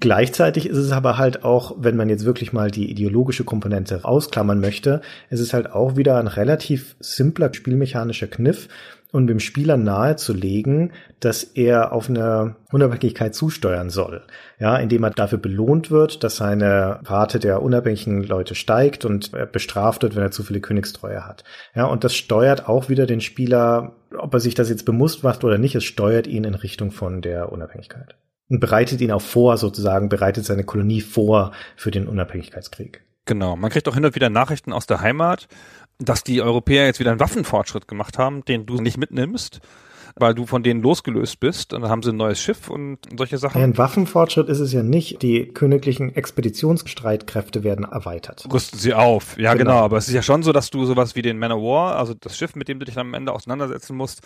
Gleichzeitig ist es aber halt auch, wenn man jetzt wirklich mal die ideologische Komponente ausklammern möchte, ist es halt auch wieder ein relativ simpler spielmechanischer Kniff, um dem Spieler nahezulegen, dass er auf eine Unabhängigkeit zusteuern soll. Ja, indem er dafür belohnt wird, dass seine Rate der unabhängigen Leute steigt und er bestraft wird, wenn er zu viele Königstreue hat. Ja, und das steuert auch wieder den Spieler, ob er sich das jetzt bewusst macht oder nicht, es steuert ihn in Richtung von der Unabhängigkeit. Und bereitet ihn auch vor, sozusagen, bereitet seine Kolonie vor für den Unabhängigkeitskrieg. Genau. Man kriegt auch hin und wieder Nachrichten aus der Heimat, dass die Europäer jetzt wieder einen Waffenfortschritt gemacht haben, den du nicht mitnimmst. weil du von denen losgelöst bist und dann haben sie ein neues Schiff und solche Sachen. Ja, ein Waffenfortschritt ist es ja nicht. Die königlichen Expeditionsstreitkräfte werden erweitert. Rüsten sie auf, ja genau. genau. aber es ist ja schon so, dass du sowas wie den Man of War, also das Schiff, mit dem du dich dann am Ende auseinandersetzen musst,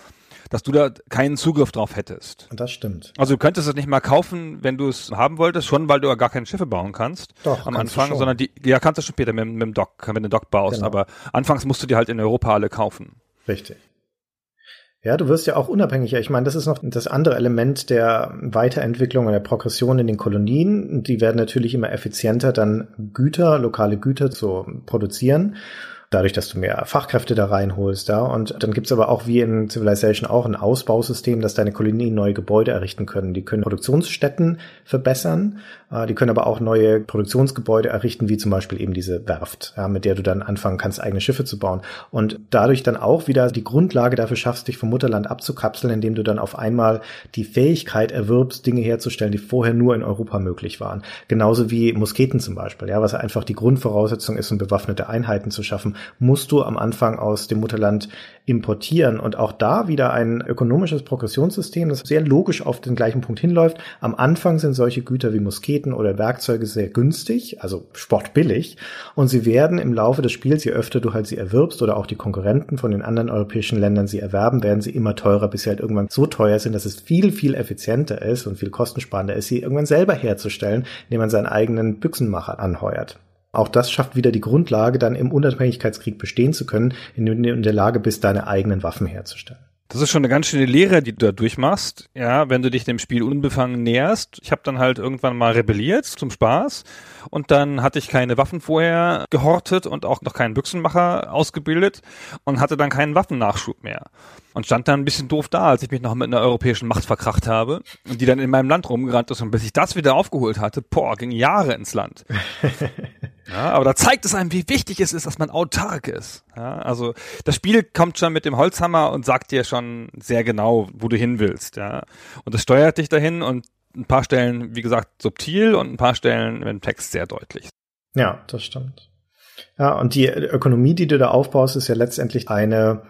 dass du da keinen Zugriff drauf hättest. Das stimmt. Also du könntest es nicht mal kaufen, wenn du es haben wolltest, schon weil du gar keine Schiffe bauen kannst Doch, am Anfang, sondern die, ja kannst du schon später mit, mit dem Dock, wenn du den Dock baust, genau. aber anfangs musst du die halt in Europa alle kaufen. Richtig. Ja, du wirst ja auch unabhängiger. Ich meine, das ist noch das andere Element der Weiterentwicklung und der Progression in den Kolonien. Die werden natürlich immer effizienter, dann Güter, lokale Güter zu produzieren dadurch, dass du mehr Fachkräfte da reinholst, ja. Und dann gibt's aber auch wie in Civilization auch ein Ausbausystem, dass deine Kolonien neue Gebäude errichten können. Die können Produktionsstätten verbessern, äh, die können aber auch neue Produktionsgebäude errichten, wie zum Beispiel eben diese Werft, ja, mit der du dann anfangen kannst, eigene Schiffe zu bauen. Und dadurch dann auch wieder die Grundlage dafür schaffst, dich vom Mutterland abzukapseln, indem du dann auf einmal die Fähigkeit erwirbst, Dinge herzustellen, die vorher nur in Europa möglich waren. Genauso wie Musketen zum Beispiel, ja, was einfach die Grundvoraussetzung ist, um bewaffnete Einheiten zu schaffen, musst du am Anfang aus dem Mutterland importieren. Und auch da wieder ein ökonomisches Progressionssystem, das sehr logisch auf den gleichen Punkt hinläuft. Am Anfang sind solche Güter wie Musketen oder Werkzeuge sehr günstig, also sportbillig. Und sie werden im Laufe des Spiels, je öfter du halt sie erwirbst oder auch die Konkurrenten von den anderen europäischen Ländern sie erwerben, werden sie immer teurer, bis sie halt irgendwann so teuer sind, dass es viel, viel effizienter ist und viel kostensparender ist, sie irgendwann selber herzustellen, indem man seinen eigenen Büchsenmacher anheuert. Auch das schafft wieder die Grundlage, dann im Unabhängigkeitskrieg bestehen zu können, indem du in der Lage bist, deine eigenen Waffen herzustellen. Das ist schon eine ganz schöne Lehre, die du da durchmachst, ja, wenn du dich dem Spiel unbefangen näherst. Ich habe dann halt irgendwann mal rebelliert zum Spaß und dann hatte ich keine Waffen vorher gehortet und auch noch keinen Büchsenmacher ausgebildet und hatte dann keinen Waffennachschub mehr. Und stand dann ein bisschen doof da, als ich mich noch mit einer europäischen Macht verkracht habe und die dann in meinem Land rumgerannt ist und bis ich das wieder aufgeholt hatte, boah, ging Jahre ins Land. Ja, aber da zeigt es einem, wie wichtig es ist, dass man autark ist. Ja, also das Spiel kommt schon mit dem Holzhammer und sagt dir schon sehr genau, wo du hin willst. Ja, und es steuert dich dahin und ein paar Stellen, wie gesagt, subtil und ein paar Stellen im Text sehr deutlich. Ja, das stimmt. Ja, und die Ökonomie, die du da aufbaust, ist ja letztendlich eine,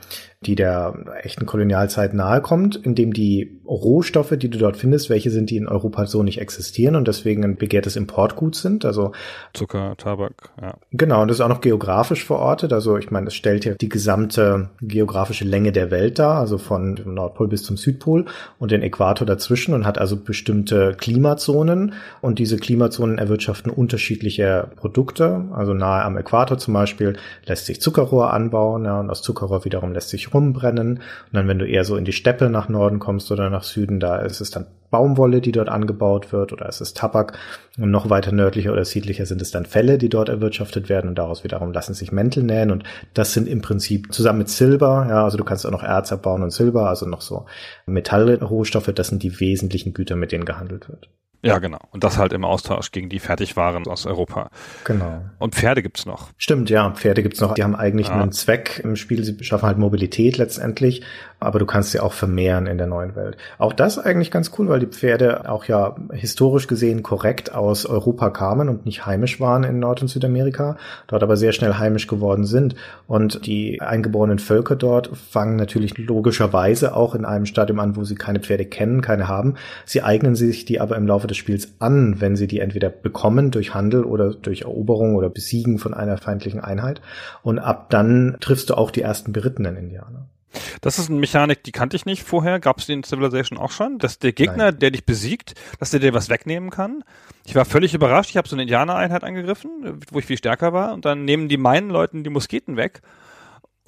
die der echten Kolonialzeit nahe kommt, indem die Rohstoffe, die du dort findest, welche sind, die in Europa so nicht existieren und deswegen ein begehrtes Importgut sind. Also Zucker, Tabak, ja. Genau, und das ist auch noch geografisch verortet. Also ich meine, es stellt ja die gesamte geografische Länge der Welt dar, also von Nordpol bis zum Südpol und den Äquator dazwischen und hat also bestimmte Klimazonen und diese Klimazonen erwirtschaften unterschiedliche Produkte. Also nahe am Äquator zum Beispiel lässt sich Zuckerrohr anbauen, ja, und aus Zuckerrohr wiederum lässt sich rumbrennen. Und dann, wenn du eher so in die Steppe nach Norden kommst oder nach Süden, da ist es dann Baumwolle, die dort angebaut wird, oder ist es Tabak. Und noch weiter nördlicher oder südlicher sind es dann Felle, die dort erwirtschaftet werden und daraus wiederum lassen sich Mäntel nähen. Und das sind im Prinzip zusammen mit Silber, ja, also du kannst auch noch Erz abbauen und Silber, also noch so Metallrohstoffe, das sind die wesentlichen Güter, mit denen gehandelt wird. Ja, genau. Und das halt im Austausch gegen die Fertigwaren aus Europa. Genau. Und Pferde gibt's noch. Stimmt, ja, Pferde gibt's noch. Die haben eigentlich ja. einen Zweck im Spiel. Sie schaffen halt Mobilität letztendlich aber du kannst sie auch vermehren in der neuen Welt. Auch das eigentlich ganz cool, weil die Pferde auch ja historisch gesehen korrekt aus Europa kamen und nicht heimisch waren in Nord- und Südamerika, dort aber sehr schnell heimisch geworden sind. Und die eingeborenen Völker dort fangen natürlich logischerweise auch in einem Stadium an, wo sie keine Pferde kennen, keine haben. Sie eignen sich die aber im Laufe des Spiels an, wenn sie die entweder bekommen durch Handel oder durch Eroberung oder Besiegen von einer feindlichen Einheit. Und ab dann triffst du auch die ersten berittenen Indianer. Das ist eine Mechanik, die kannte ich nicht vorher. Gab es die in Civilization auch schon? Dass der Gegner, Nein. der dich besiegt, dass der dir was wegnehmen kann? Ich war völlig überrascht. Ich habe so eine Indianereinheit angegriffen, wo ich viel stärker war. Und dann nehmen die meinen Leuten die Musketen weg.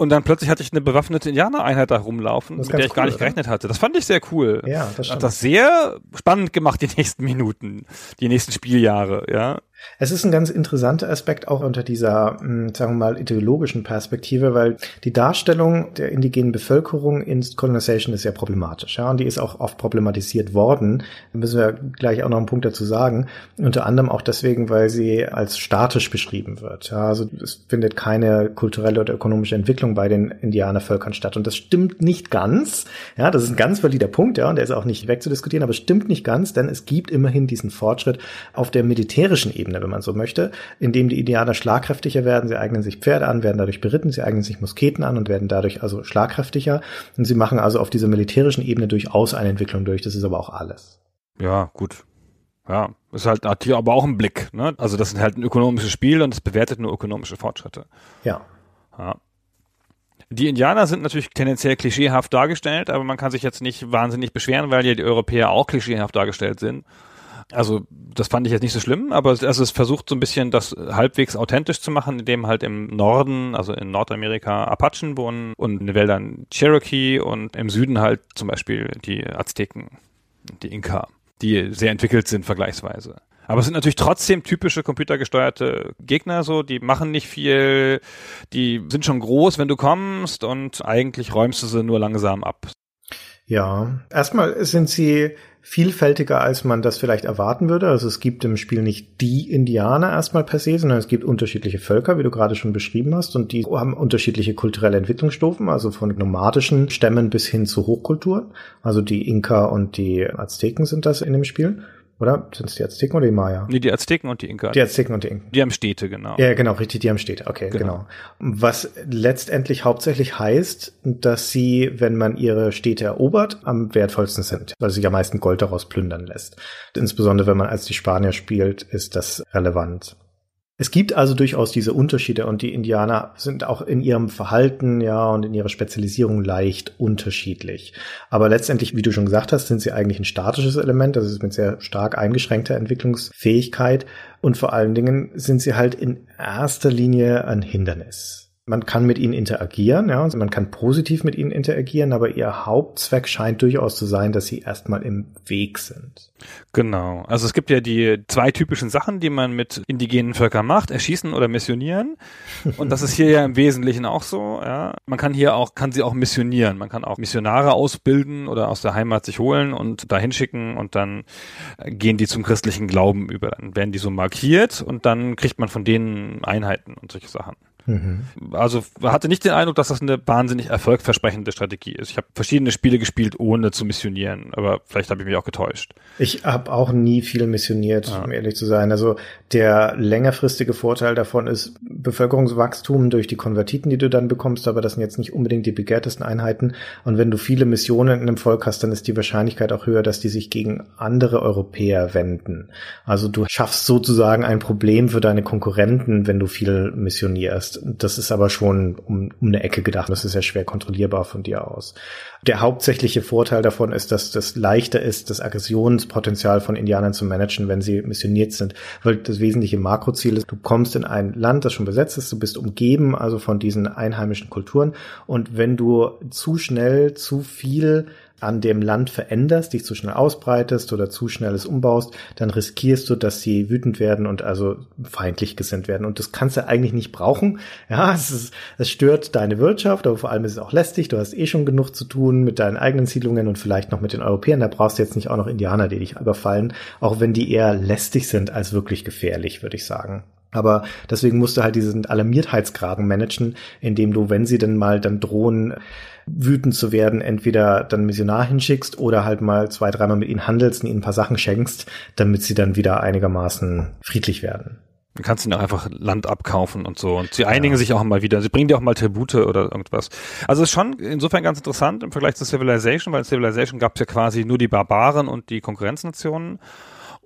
Und dann plötzlich hatte ich eine bewaffnete Indianereinheit da rumlaufen, mit der ich cool, gar nicht oder? gerechnet hatte. Das fand ich sehr cool. Ja, das stimmt. Hat das sehr spannend gemacht, die nächsten Minuten, die nächsten Spieljahre, ja. Es ist ein ganz interessanter Aspekt auch unter dieser, hm, sagen wir mal, ideologischen Perspektive, weil die Darstellung der indigenen Bevölkerung in Colonization ist sehr problematisch. Ja, und die ist auch oft problematisiert worden. Da müssen wir gleich auch noch einen Punkt dazu sagen. Unter anderem auch deswegen, weil sie als statisch beschrieben wird. Ja, also es findet keine kulturelle oder ökonomische Entwicklung bei den Indianervölkern statt. Und das stimmt nicht ganz. Ja, das ist ein ganz valider Punkt, ja, und der ist auch nicht wegzudiskutieren, aber stimmt nicht ganz, denn es gibt immerhin diesen Fortschritt auf der militärischen Ebene Ebene, wenn man so möchte, indem die Indianer schlagkräftiger werden. Sie eignen sich Pferde an, werden dadurch beritten, sie eignen sich Musketen an und werden dadurch also schlagkräftiger. Und sie machen also auf dieser militärischen Ebene durchaus eine Entwicklung durch. Das ist aber auch alles. Ja, gut. Ja, ist halt hier aber auch ein Blick. Ne? Also das ist halt ein ökonomisches Spiel und es bewertet nur ökonomische Fortschritte. Ja. ja. Die Indianer sind natürlich tendenziell klischeehaft dargestellt, aber man kann sich jetzt nicht wahnsinnig beschweren, weil ja die Europäer auch klischeehaft dargestellt sind. Also das fand ich jetzt nicht so schlimm, aber also es versucht so ein bisschen das halbwegs authentisch zu machen, indem halt im Norden, also in Nordamerika Apachen wohnen und in den Wäldern Cherokee und im Süden halt zum Beispiel die Azteken, die Inka, die sehr entwickelt sind vergleichsweise. Aber es sind natürlich trotzdem typische computergesteuerte Gegner so, die machen nicht viel, die sind schon groß, wenn du kommst und eigentlich räumst du sie nur langsam ab. Ja, erstmal sind sie vielfältiger, als man das vielleicht erwarten würde. Also es gibt im Spiel nicht die Indianer erstmal per se, sondern es gibt unterschiedliche Völker, wie du gerade schon beschrieben hast, und die haben unterschiedliche kulturelle Entwicklungsstufen, also von nomadischen Stämmen bis hin zu Hochkulturen. Also die Inka und die Azteken sind das in dem Spiel. Oder? Sind es die Azteken oder die Maya? Nee, die Azteken und die Inka. Die Azteken und die Inka. Die haben Städte, genau. Ja, genau, richtig, die haben Städte. Okay, genau. genau. Was letztendlich hauptsächlich heißt, dass sie, wenn man ihre Städte erobert, am wertvollsten sind, weil sich am meisten Gold daraus plündern lässt. Insbesondere wenn man als die Spanier spielt, ist das relevant. Es gibt also durchaus diese Unterschiede und die Indianer sind auch in ihrem Verhalten, ja, und in ihrer Spezialisierung leicht unterschiedlich. Aber letztendlich, wie du schon gesagt hast, sind sie eigentlich ein statisches Element, das ist mit sehr stark eingeschränkter Entwicklungsfähigkeit und vor allen Dingen sind sie halt in erster Linie ein Hindernis. Man kann mit ihnen interagieren, ja, also man kann positiv mit ihnen interagieren, aber ihr Hauptzweck scheint durchaus zu sein, dass sie erstmal im Weg sind. Genau. Also es gibt ja die zwei typischen Sachen, die man mit indigenen Völkern macht, erschießen oder missionieren. Und das ist hier ja im Wesentlichen auch so, ja. Man kann hier auch, kann sie auch missionieren. Man kann auch Missionare ausbilden oder aus der Heimat sich holen und dahin schicken und dann gehen die zum christlichen Glauben über. Dann werden die so markiert und dann kriegt man von denen Einheiten und solche Sachen. Mhm. Also hatte nicht den Eindruck, dass das eine wahnsinnig erfolgversprechende Strategie ist. Ich habe verschiedene Spiele gespielt, ohne zu missionieren, aber vielleicht habe ich mich auch getäuscht. Ich habe auch nie viel missioniert, ja. um ehrlich zu sein. Also der längerfristige Vorteil davon ist Bevölkerungswachstum durch die Konvertiten, die du dann bekommst, aber das sind jetzt nicht unbedingt die begehrtesten Einheiten. Und wenn du viele Missionen in einem Volk hast, dann ist die Wahrscheinlichkeit auch höher, dass die sich gegen andere Europäer wenden. Also du schaffst sozusagen ein Problem für deine Konkurrenten, wenn du viel missionierst. Das ist aber schon um, um eine Ecke gedacht. Das ist ja schwer kontrollierbar von dir aus. Der hauptsächliche Vorteil davon ist, dass das leichter ist, das Aggressionspotenzial von Indianern zu managen, wenn sie missioniert sind. Weil das wesentliche Makroziel ist, du kommst in ein Land, das schon besetzt ist, du bist umgeben also von diesen einheimischen Kulturen. Und wenn du zu schnell, zu viel an dem Land veränderst, dich zu schnell ausbreitest oder zu schnell es umbaust, dann riskierst du, dass sie wütend werden und also feindlich gesinnt werden. Und das kannst du eigentlich nicht brauchen. Ja, es, ist, es stört deine Wirtschaft, aber vor allem ist es auch lästig. Du hast eh schon genug zu tun mit deinen eigenen Siedlungen und vielleicht noch mit den Europäern. Da brauchst du jetzt nicht auch noch Indianer, die dich überfallen, auch wenn die eher lästig sind als wirklich gefährlich, würde ich sagen. Aber deswegen musst du halt diesen Alarmiertheitsgraden managen, indem du, wenn sie denn mal dann drohen, wütend zu werden, entweder dann Missionar hinschickst oder halt mal zwei, dreimal mit ihnen handelst und ihnen ein paar Sachen schenkst, damit sie dann wieder einigermaßen friedlich werden. Du kannst ihnen auch einfach Land abkaufen und so. Und sie einigen ja. sich auch mal wieder. Sie bringen dir auch mal Tribute oder irgendwas. Also ist schon insofern ganz interessant im Vergleich zu Civilization, weil in Civilization gab es ja quasi nur die Barbaren und die Konkurrenznationen.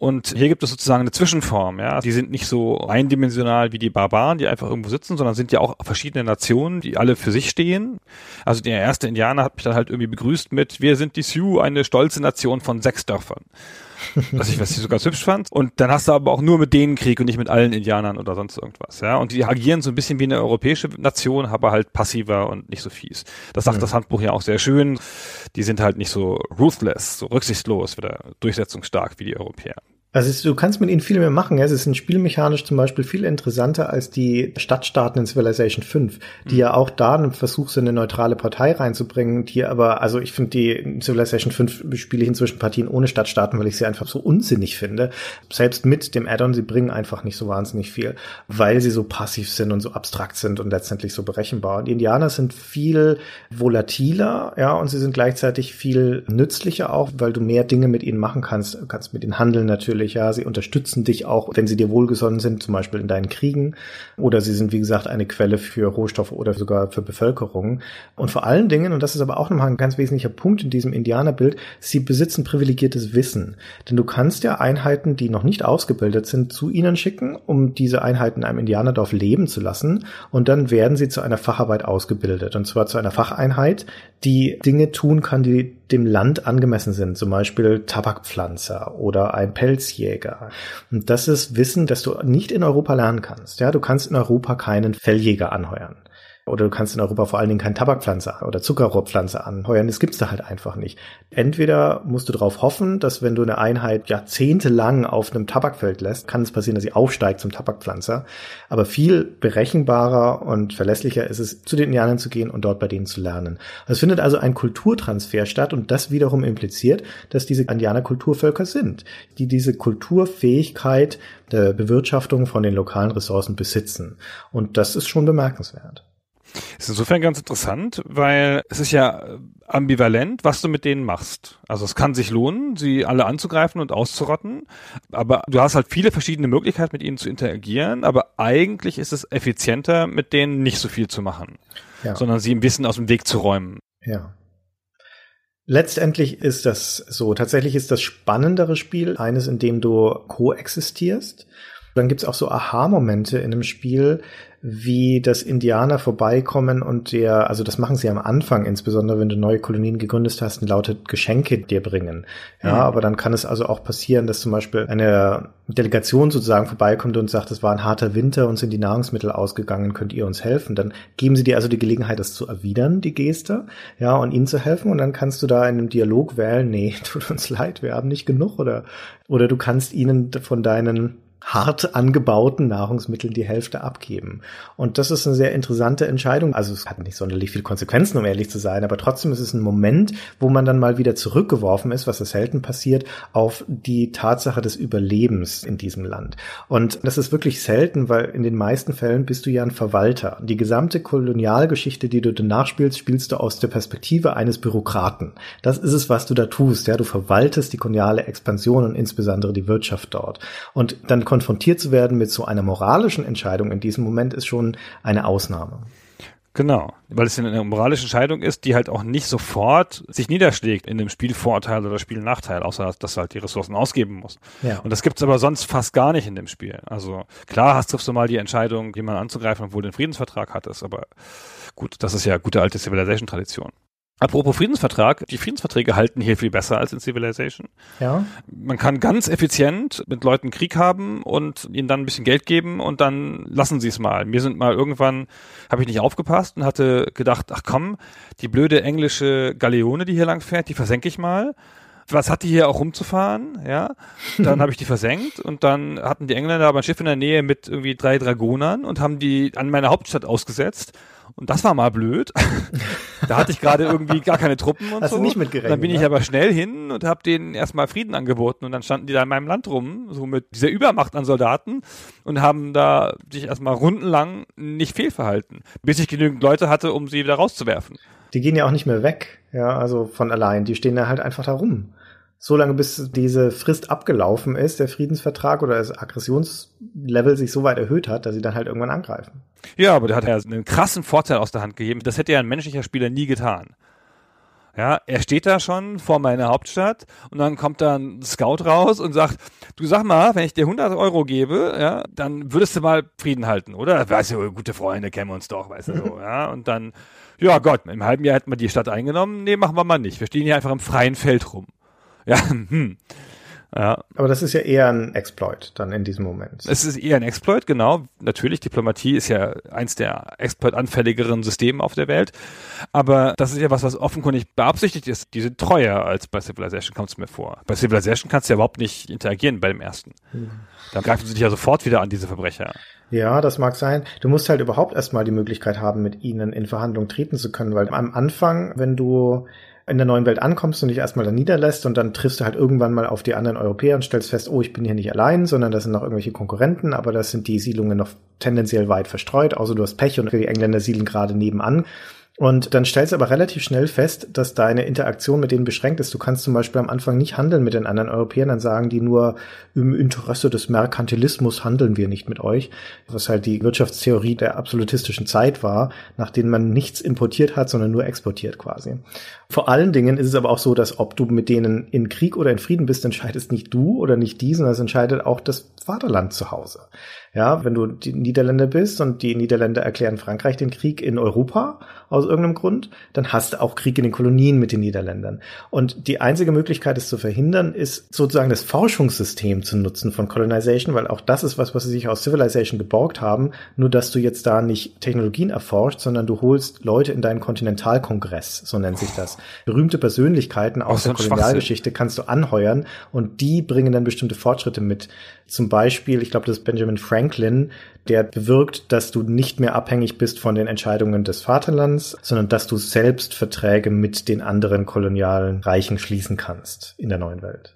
Und hier gibt es sozusagen eine Zwischenform, ja. Die sind nicht so eindimensional wie die Barbaren, die einfach irgendwo sitzen, sondern sind ja auch verschiedene Nationen, die alle für sich stehen. Also der erste Indianer hat mich dann halt irgendwie begrüßt mit, wir sind die Sioux, eine stolze Nation von sechs Dörfern. Was ich, was ich sogar hübsch fand. Und dann hast du aber auch nur mit denen Krieg und nicht mit allen Indianern oder sonst irgendwas, ja. Und die agieren so ein bisschen wie eine europäische Nation, aber halt passiver und nicht so fies. Das sagt mhm. das Handbuch ja auch sehr schön. Die sind halt nicht so ruthless, so rücksichtslos oder durchsetzungsstark wie die Europäer. Also du kannst mit ihnen viel mehr machen. Ja. Es ist spielmechanisch zum Beispiel viel interessanter als die Stadtstaaten in Civilization 5, die mhm. ja auch da einen Versuch sind, eine neutrale Partei reinzubringen, die aber, also ich finde die Civilization 5 spiele ich inzwischen Partien ohne Stadtstaaten, weil ich sie einfach so unsinnig finde. Selbst mit dem Add-on, sie bringen einfach nicht so wahnsinnig viel, weil sie so passiv sind und so abstrakt sind und letztendlich so berechenbar. Und die Indianer sind viel volatiler, ja, und sie sind gleichzeitig viel nützlicher auch, weil du mehr Dinge mit ihnen machen kannst. Du kannst mit ihnen handeln natürlich natürlich, ja. Sie unterstützen dich auch, wenn sie dir wohlgesonnen sind, zum Beispiel in deinen Kriegen. Oder sie sind, wie gesagt, eine Quelle für Rohstoffe oder sogar für Bevölkerung. Und vor allen Dingen, und das ist aber auch nochmal ein ganz wesentlicher Punkt in diesem Indianerbild, sie besitzen privilegiertes Wissen. Denn du kannst ja Einheiten, die noch nicht ausgebildet sind, zu ihnen schicken, um diese Einheiten in einem Indianerdorf leben zu lassen. Und dann werden sie zu einer Facharbeit ausgebildet. Und zwar zu einer Facheinheit, die Dinge tun kann, die dem Land angemessen sind, zum Beispiel Tabakpflanzer oder ein Pelzjäger. Und das ist Wissen, das du nicht in Europa lernen kannst. Ja, du kannst in Europa keinen Felljäger anheuern. Oder du kannst in Europa vor allen Dingen keinen Tabakpflanze oder Zuckerrohrpflanze anheuern. Das gibt's da halt einfach nicht. Entweder musst du darauf hoffen, dass wenn du eine Einheit jahrzehntelang auf einem Tabakfeld lässt, kann es passieren, dass sie aufsteigt zum Tabakpflanzer. Aber viel berechenbarer und verlässlicher ist es, zu den Indianern zu gehen und dort bei denen zu lernen. Es findet also ein Kulturtransfer statt und das wiederum impliziert, dass diese Indianer Kulturvölker sind, die diese Kulturfähigkeit der Bewirtschaftung von den lokalen Ressourcen besitzen. Und das ist schon bemerkenswert. Ist insofern ganz interessant, weil es ist ja ambivalent, was du mit denen machst. Also es kann sich lohnen, sie alle anzugreifen und auszurotten, aber du hast halt viele verschiedene Möglichkeiten, mit ihnen zu interagieren, aber eigentlich ist es effizienter, mit denen nicht so viel zu machen, ja. sondern sie im Wissen aus dem Weg zu räumen. Ja. Letztendlich ist das so. Tatsächlich ist das spannendere Spiel eines, in dem du koexistierst. Dann gibt's auch so Aha-Momente in dem Spiel, wie das Indianer vorbeikommen und der, also das machen sie am Anfang, insbesondere wenn du neue Kolonien gegründet hast, und lautet Geschenke dir bringen. Ja, mhm. aber dann kann es also auch passieren, dass zum Beispiel eine Delegation sozusagen vorbeikommt und sagt, es war ein harter Winter und sind die Nahrungsmittel ausgegangen, könnt ihr uns helfen? Dann geben sie dir also die Gelegenheit, das zu erwidern, die Geste, ja, und ihnen zu helfen und dann kannst du da in einem Dialog wählen, nee, tut uns leid, wir haben nicht genug oder, oder du kannst ihnen von deinen hart angebauten Nahrungsmitteln die Hälfte abgeben. Und das ist eine sehr interessante Entscheidung. Also es hat nicht sonderlich viele Konsequenzen, um ehrlich zu sein, aber trotzdem ist es ein Moment, wo man dann mal wieder zurückgeworfen ist, was es selten passiert, auf die Tatsache des Überlebens in diesem Land. Und das ist wirklich selten, weil in den meisten Fällen bist du ja ein Verwalter. Die gesamte Kolonialgeschichte, die du danach spielst, spielst du aus der Perspektive eines Bürokraten. Das ist es, was du da tust. Ja, du verwaltest die koloniale Expansion und insbesondere die Wirtschaft dort. Und dann konfrontiert zu werden mit so einer moralischen Entscheidung in diesem Moment ist schon eine Ausnahme. Genau, weil es eine moralische Entscheidung ist, die halt auch nicht sofort sich niederschlägt in dem Spielvorteil oder Spielnachteil, außer dass du halt die Ressourcen ausgeben musst. Ja. Und das gibt's aber sonst fast gar nicht in dem Spiel. Also klar hast triffst du mal die Entscheidung, jemanden anzugreifen, obwohl du den Friedensvertrag hattest, aber gut, das ist ja gute alte Civilization-Tradition. Apropos Friedensvertrag, die Friedensverträge halten hier viel besser als in Civilization. Ja. Man kann ganz effizient mit Leuten Krieg haben und ihnen dann ein bisschen Geld geben und dann lassen sie es mal. Mir sind mal irgendwann, habe ich nicht aufgepasst und hatte gedacht, ach komm, die blöde englische Galeone, die hier lang fährt, die versenke ich mal was hat die hier auch rumzufahren, ja. Dann habe ich die versenkt und dann hatten die Engländer aber ein Schiff in der Nähe mit irgendwie drei Dragonern und haben die an meine Hauptstadt ausgesetzt und das war mal blöd. da hatte ich gerade irgendwie gar keine Truppen und Hast so. Du nicht mitgerechnet, dann bin ich ne? aber schnell hin und habe denen erstmal Frieden angeboten und dann standen die da in meinem Land rum, so mit dieser Übermacht an Soldaten und haben da sich erstmal rundenlang nicht fehlverhalten, bis ich genügend Leute hatte, um sie wieder rauszuwerfen. Die gehen ja auch nicht mehr weg, ja, also von allein. Die stehen da halt einfach da rum so lange bis diese Frist abgelaufen ist, der Friedensvertrag oder das Aggressionslevel sich so weit erhöht hat, dass sie dann halt irgendwann angreifen. Ja, aber der hat ja einen krassen Vorteil aus der Hand gegeben. Das hätte ja ein menschlicher Spieler nie getan. Ja, er steht da schon vor meiner Hauptstadt und dann kommt da ein Scout raus und sagt, du sag mal, wenn ich dir 100 Euro gebe, ja, dann würdest du mal Frieden halten, oder? Weißt du, gute Freunde kennen wir uns doch, weißt du so, ja. Und dann, ja Gott, im halben Jahr hätten wir die Stadt eingenommen. Nee, machen wir mal nicht. Wir stehen hier einfach im freien Feld rum. Ja, hm. Ja. Aber das ist ja eher ein Exploit dann in diesem Moment. Es ist eher ein Exploit, genau. Natürlich, Diplomatie ist ja eins der exploit-anfälligeren Systeme auf der Welt. Aber das ist ja was, was offenkundig beabsichtigt ist. Die sind treuer als bei Civilization, kommt es mir vor. Bei Civilization kannst du ja überhaupt nicht interagieren bei dem ersten. Mhm. Da greifen sie dich ja sofort wieder an, diese Verbrecher. Ja, das mag sein. Du musst halt überhaupt erstmal die Möglichkeit haben, mit ihnen in Verhandlungen treten zu können, weil am Anfang, wenn du in der neuen Welt ankommst und dich erstmal da niederlässt und dann triffst du halt irgendwann mal auf die anderen Europäer und stellst fest, oh, ich bin hier nicht allein, sondern das sind noch irgendwelche Konkurrenten, aber das sind die Siedlungen noch tendenziell weit verstreut, außer du hast Pech und die Engländer siedeln gerade nebenan Und dann stellst du aber relativ schnell fest, dass deine Interaktion mit denen beschränkt ist. Du kannst zum Beispiel am Anfang nicht handeln mit den anderen Europäern, dann sagen die nur, im Interesse des Merkantilismus handeln wir nicht mit euch. Was halt die Wirtschaftstheorie der absolutistischen Zeit war, nach denen man nichts importiert hat, sondern nur exportiert quasi. Vor allen Dingen ist es aber auch so, dass ob du mit denen in Krieg oder in Frieden bist, entscheidest nicht du oder nicht die, sondern es entscheidet auch das Vaterland zu Hause. Ja, wenn du die Niederländer bist und die Niederländer erklären Frankreich den Krieg in Europa aus irgendeinem Grund, dann hast du auch Krieg in den Kolonien mit den Niederländern. Und die einzige Möglichkeit, es zu verhindern, ist sozusagen das Forschungssystem zu nutzen von Colonization, weil auch das ist was, was sie sich aus Civilization geborgt haben, nur dass du jetzt da nicht Technologien erforscht, sondern du holst Leute in deinen Kontinentalkongress, so nennt sich das. Berühmte Persönlichkeiten aus der Kolonialgeschichte kannst du anheuern und die bringen dann bestimmte Fortschritte mit. Zum Beispiel, ich glaube, das ist Benjamin Franklin, der bewirkt, dass du nicht mehr abhängig bist von den Entscheidungen des Vaterlands, sondern dass du selbst Verträge mit den anderen kolonialen Reichen schließen kannst in der neuen Welt.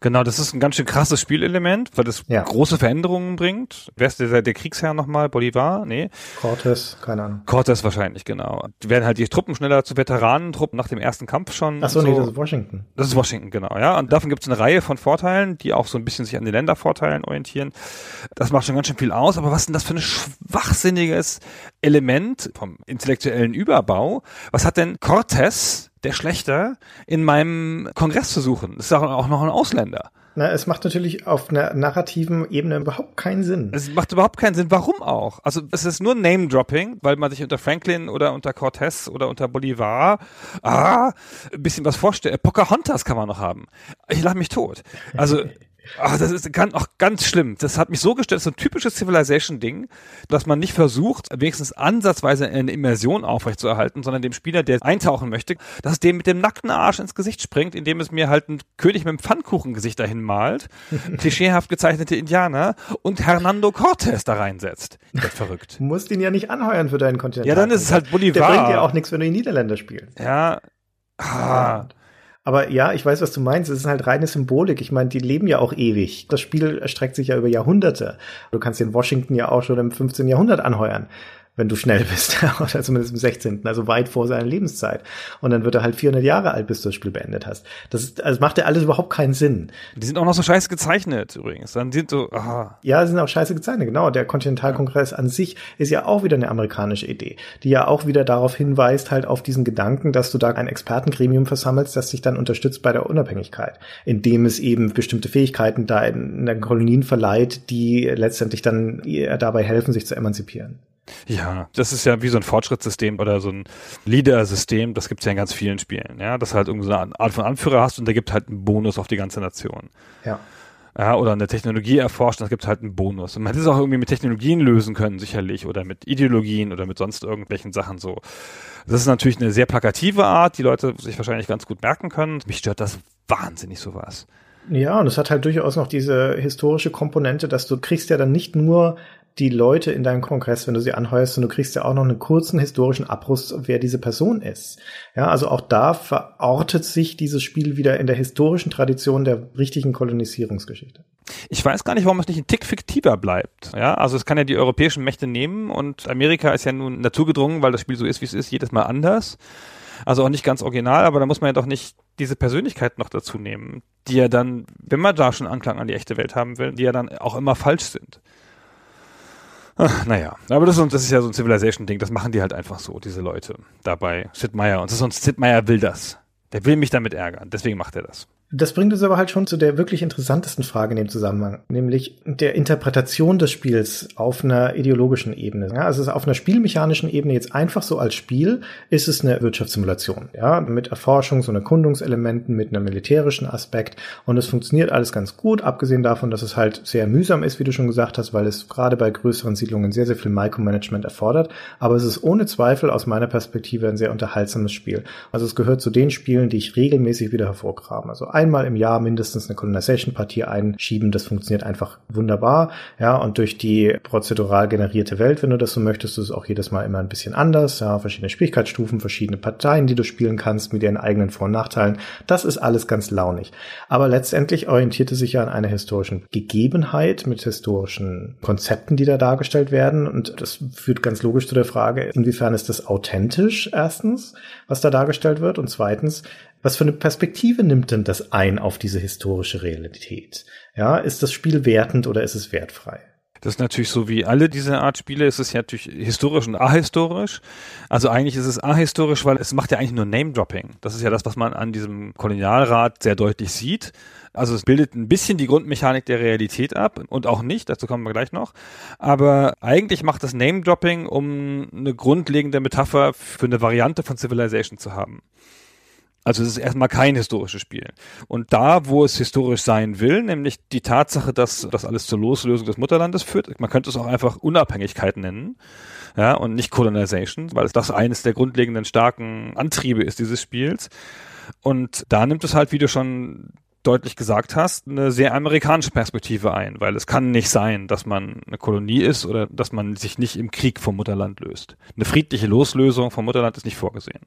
Genau, das ist ein ganz schön krasses Spielelement, weil das ja. große Veränderungen bringt. Wer ist der, der Kriegsherr nochmal? Bolivar? Nee. Cortes, keine Ahnung. Cortes wahrscheinlich, genau. Die werden halt die Truppen schneller zu Veteranentruppen nach dem ersten Kampf schon. Ach so, so. nee, das ist Washington. Das ist Washington, genau, ja. Und davon gibt es eine Reihe von Vorteilen, die auch so ein bisschen sich an den Ländervorteilen orientieren. Das macht schon ganz schön viel aus, aber was denn das für ein schwachsinniges Element vom intellektuellen Überbau? Was hat denn Cortes der Schlechter in meinem Kongress zu suchen. Das ist auch noch ein Ausländer. Na, es macht natürlich auf einer narrativen Ebene überhaupt keinen Sinn. Es macht überhaupt keinen Sinn. Warum auch? Also es ist nur Name-Dropping, weil man sich unter Franklin oder unter Cortez oder unter Bolivar ah, ein bisschen was vorstellt. Pocahontas kann man noch haben. Ich lache mich tot. Also Ach, das ist ganz, auch ganz schlimm. Das hat mich so gestellt, so ein typisches Civilization-Ding, dass man nicht versucht, wenigstens ansatzweise eine Immersion aufrechtzuerhalten, sondern dem Spieler, der eintauchen möchte, dass es dem mit dem nackten Arsch ins Gesicht springt, indem es mir halt ein König mit einem Pfannkuchengesicht dahin malt, klischeehaft gezeichnete Indianer und Hernando Cortés da reinsetzt. Ich werd verrückt. Du musst ihn ja nicht anheuern für deinen Kontinent. Ja, dann ist es halt Bolivar. Der bringt dir auch nichts, wenn du in Niederländer spielst. Ja. Ah. Aber ja, ich weiß, was du meinst. Es ist halt reine Symbolik. Ich meine, die leben ja auch ewig. Das Spiel erstreckt sich ja über Jahrhunderte. Du kannst den Washington ja auch schon im 15. Jahrhundert anheuern wenn du schnell bist, oder zumindest im 16., also weit vor seiner Lebenszeit. Und dann wird er halt 400 Jahre alt, bis du das Spiel beendet hast. Das, ist, also macht ja alles überhaupt keinen Sinn. Die sind auch noch so scheiße gezeichnet übrigens. Dann sind so, aha. Ja, sie sind auch scheiße gezeichnet, genau. Der Kontinentalkongress an sich ist ja auch wieder eine amerikanische Idee, die ja auch wieder darauf hinweist, halt auf diesen Gedanken, dass du da ein Expertengremium versammelst, das sich dann unterstützt bei der Unabhängigkeit, indem es eben bestimmte Fähigkeiten da in, in den Kolonien verleiht, die letztendlich dann dabei helfen, sich zu emanzipieren. Ja, das ist ja wie so ein Fortschrittssystem oder so ein Leader-System, das gibt's ja in ganz vielen Spielen, ja, dass du halt irgendwie so eine Art von Anführer hast und der gibt halt einen Bonus auf die ganze Nation. Ja. Ja, oder eine Technologie erforscht, das gibt halt einen Bonus. Und man hätte es auch irgendwie mit Technologien lösen können, sicherlich, oder mit Ideologien oder mit sonst irgendwelchen Sachen so. Das ist natürlich eine sehr plakative Art, die Leute sich wahrscheinlich ganz gut merken können. Mich stört das wahnsinnig sowas. Ja, und es hat halt durchaus noch diese historische Komponente, dass du kriegst ja dann nicht nur die Leute in deinem Kongress, wenn du sie anheuerst, und du kriegst ja auch noch einen kurzen historischen Abriss, wer diese Person ist. Ja, also auch da verortet sich dieses Spiel wieder in der historischen Tradition der richtigen Kolonisierungsgeschichte. Ich weiß gar nicht, warum es nicht ein Tick fiktiver bleibt. Ja, also es kann ja die europäischen Mächte nehmen und Amerika ist ja nun naturgedrungen, weil das Spiel so ist, wie es ist, jedes Mal anders. Also auch nicht ganz original, aber da muss man ja doch nicht diese Persönlichkeit noch dazu nehmen, die ja dann, wenn man da schon Anklang an die echte Welt haben will, die ja dann auch immer falsch sind. Naja, aber das ist, das ist ja so ein Civilization-Ding, das machen die halt einfach so, diese Leute dabei. Sid Meier. Und sonst Sid Meier will das. Der will mich damit ärgern, deswegen macht er das. Das bringt uns aber halt schon zu der wirklich interessantesten Frage in dem Zusammenhang, nämlich der Interpretation des Spiels auf einer ideologischen Ebene. Ja, also auf einer spielmechanischen Ebene jetzt einfach so als Spiel ist es eine Wirtschaftssimulation, ja, mit Erforschungs- und Erkundungselementen, mit einem militärischen Aspekt und es funktioniert alles ganz gut, abgesehen davon, dass es halt sehr mühsam ist, wie du schon gesagt hast, weil es gerade bei größeren Siedlungen sehr, sehr viel Micromanagement erfordert, aber es ist ohne Zweifel aus meiner Perspektive ein sehr unterhaltsames Spiel. Also es gehört zu den Spielen, die ich regelmäßig wieder hervorgrabe. Also einmal im Jahr mindestens eine Colonization-Partie einschieben. Das funktioniert einfach wunderbar. Ja, und durch die prozedural generierte Welt, wenn du das so möchtest, ist es auch jedes Mal immer ein bisschen anders. Ja, verschiedene Schwierigkeitsstufen, verschiedene Parteien, die du spielen kannst mit ihren eigenen Vor- und Nachteilen. Das ist alles ganz launig. Aber letztendlich orientierte sich ja an einer historischen Gegebenheit mit historischen Konzepten, die da dargestellt werden. Und das führt ganz logisch zu der Frage, inwiefern ist das authentisch erstens, was da dargestellt wird und zweitens, was für eine Perspektive nimmt denn das ein auf diese historische Realität? Ja, ist das Spiel wertend oder ist es wertfrei? Das ist natürlich so wie alle diese Art Spiele, ist es ja natürlich historisch und ahistorisch. Also eigentlich ist es ahistorisch, weil es macht ja eigentlich nur Name-Dropping. Das ist ja das, was man an diesem Kolonialrat sehr deutlich sieht. Also es bildet ein bisschen die Grundmechanik der Realität ab und auch nicht, dazu kommen wir gleich noch. Aber eigentlich macht das Name-Dropping, um eine grundlegende Metapher für eine Variante von Civilization zu haben. Also es ist erstmal kein historisches Spiel. Und da, wo es historisch sein will, nämlich die Tatsache, dass das alles zur Loslösung des Mutterlandes führt, man könnte es auch einfach Unabhängigkeit nennen, ja, und nicht Colonization, weil das eines der grundlegenden starken Antriebe ist dieses Spiels. Und da nimmt es halt, wie du schon deutlich gesagt hast, eine sehr amerikanische Perspektive ein, weil es kann nicht sein, dass man eine Kolonie ist oder dass man sich nicht im Krieg vom Mutterland löst. Eine friedliche Loslösung vom Mutterland ist nicht vorgesehen.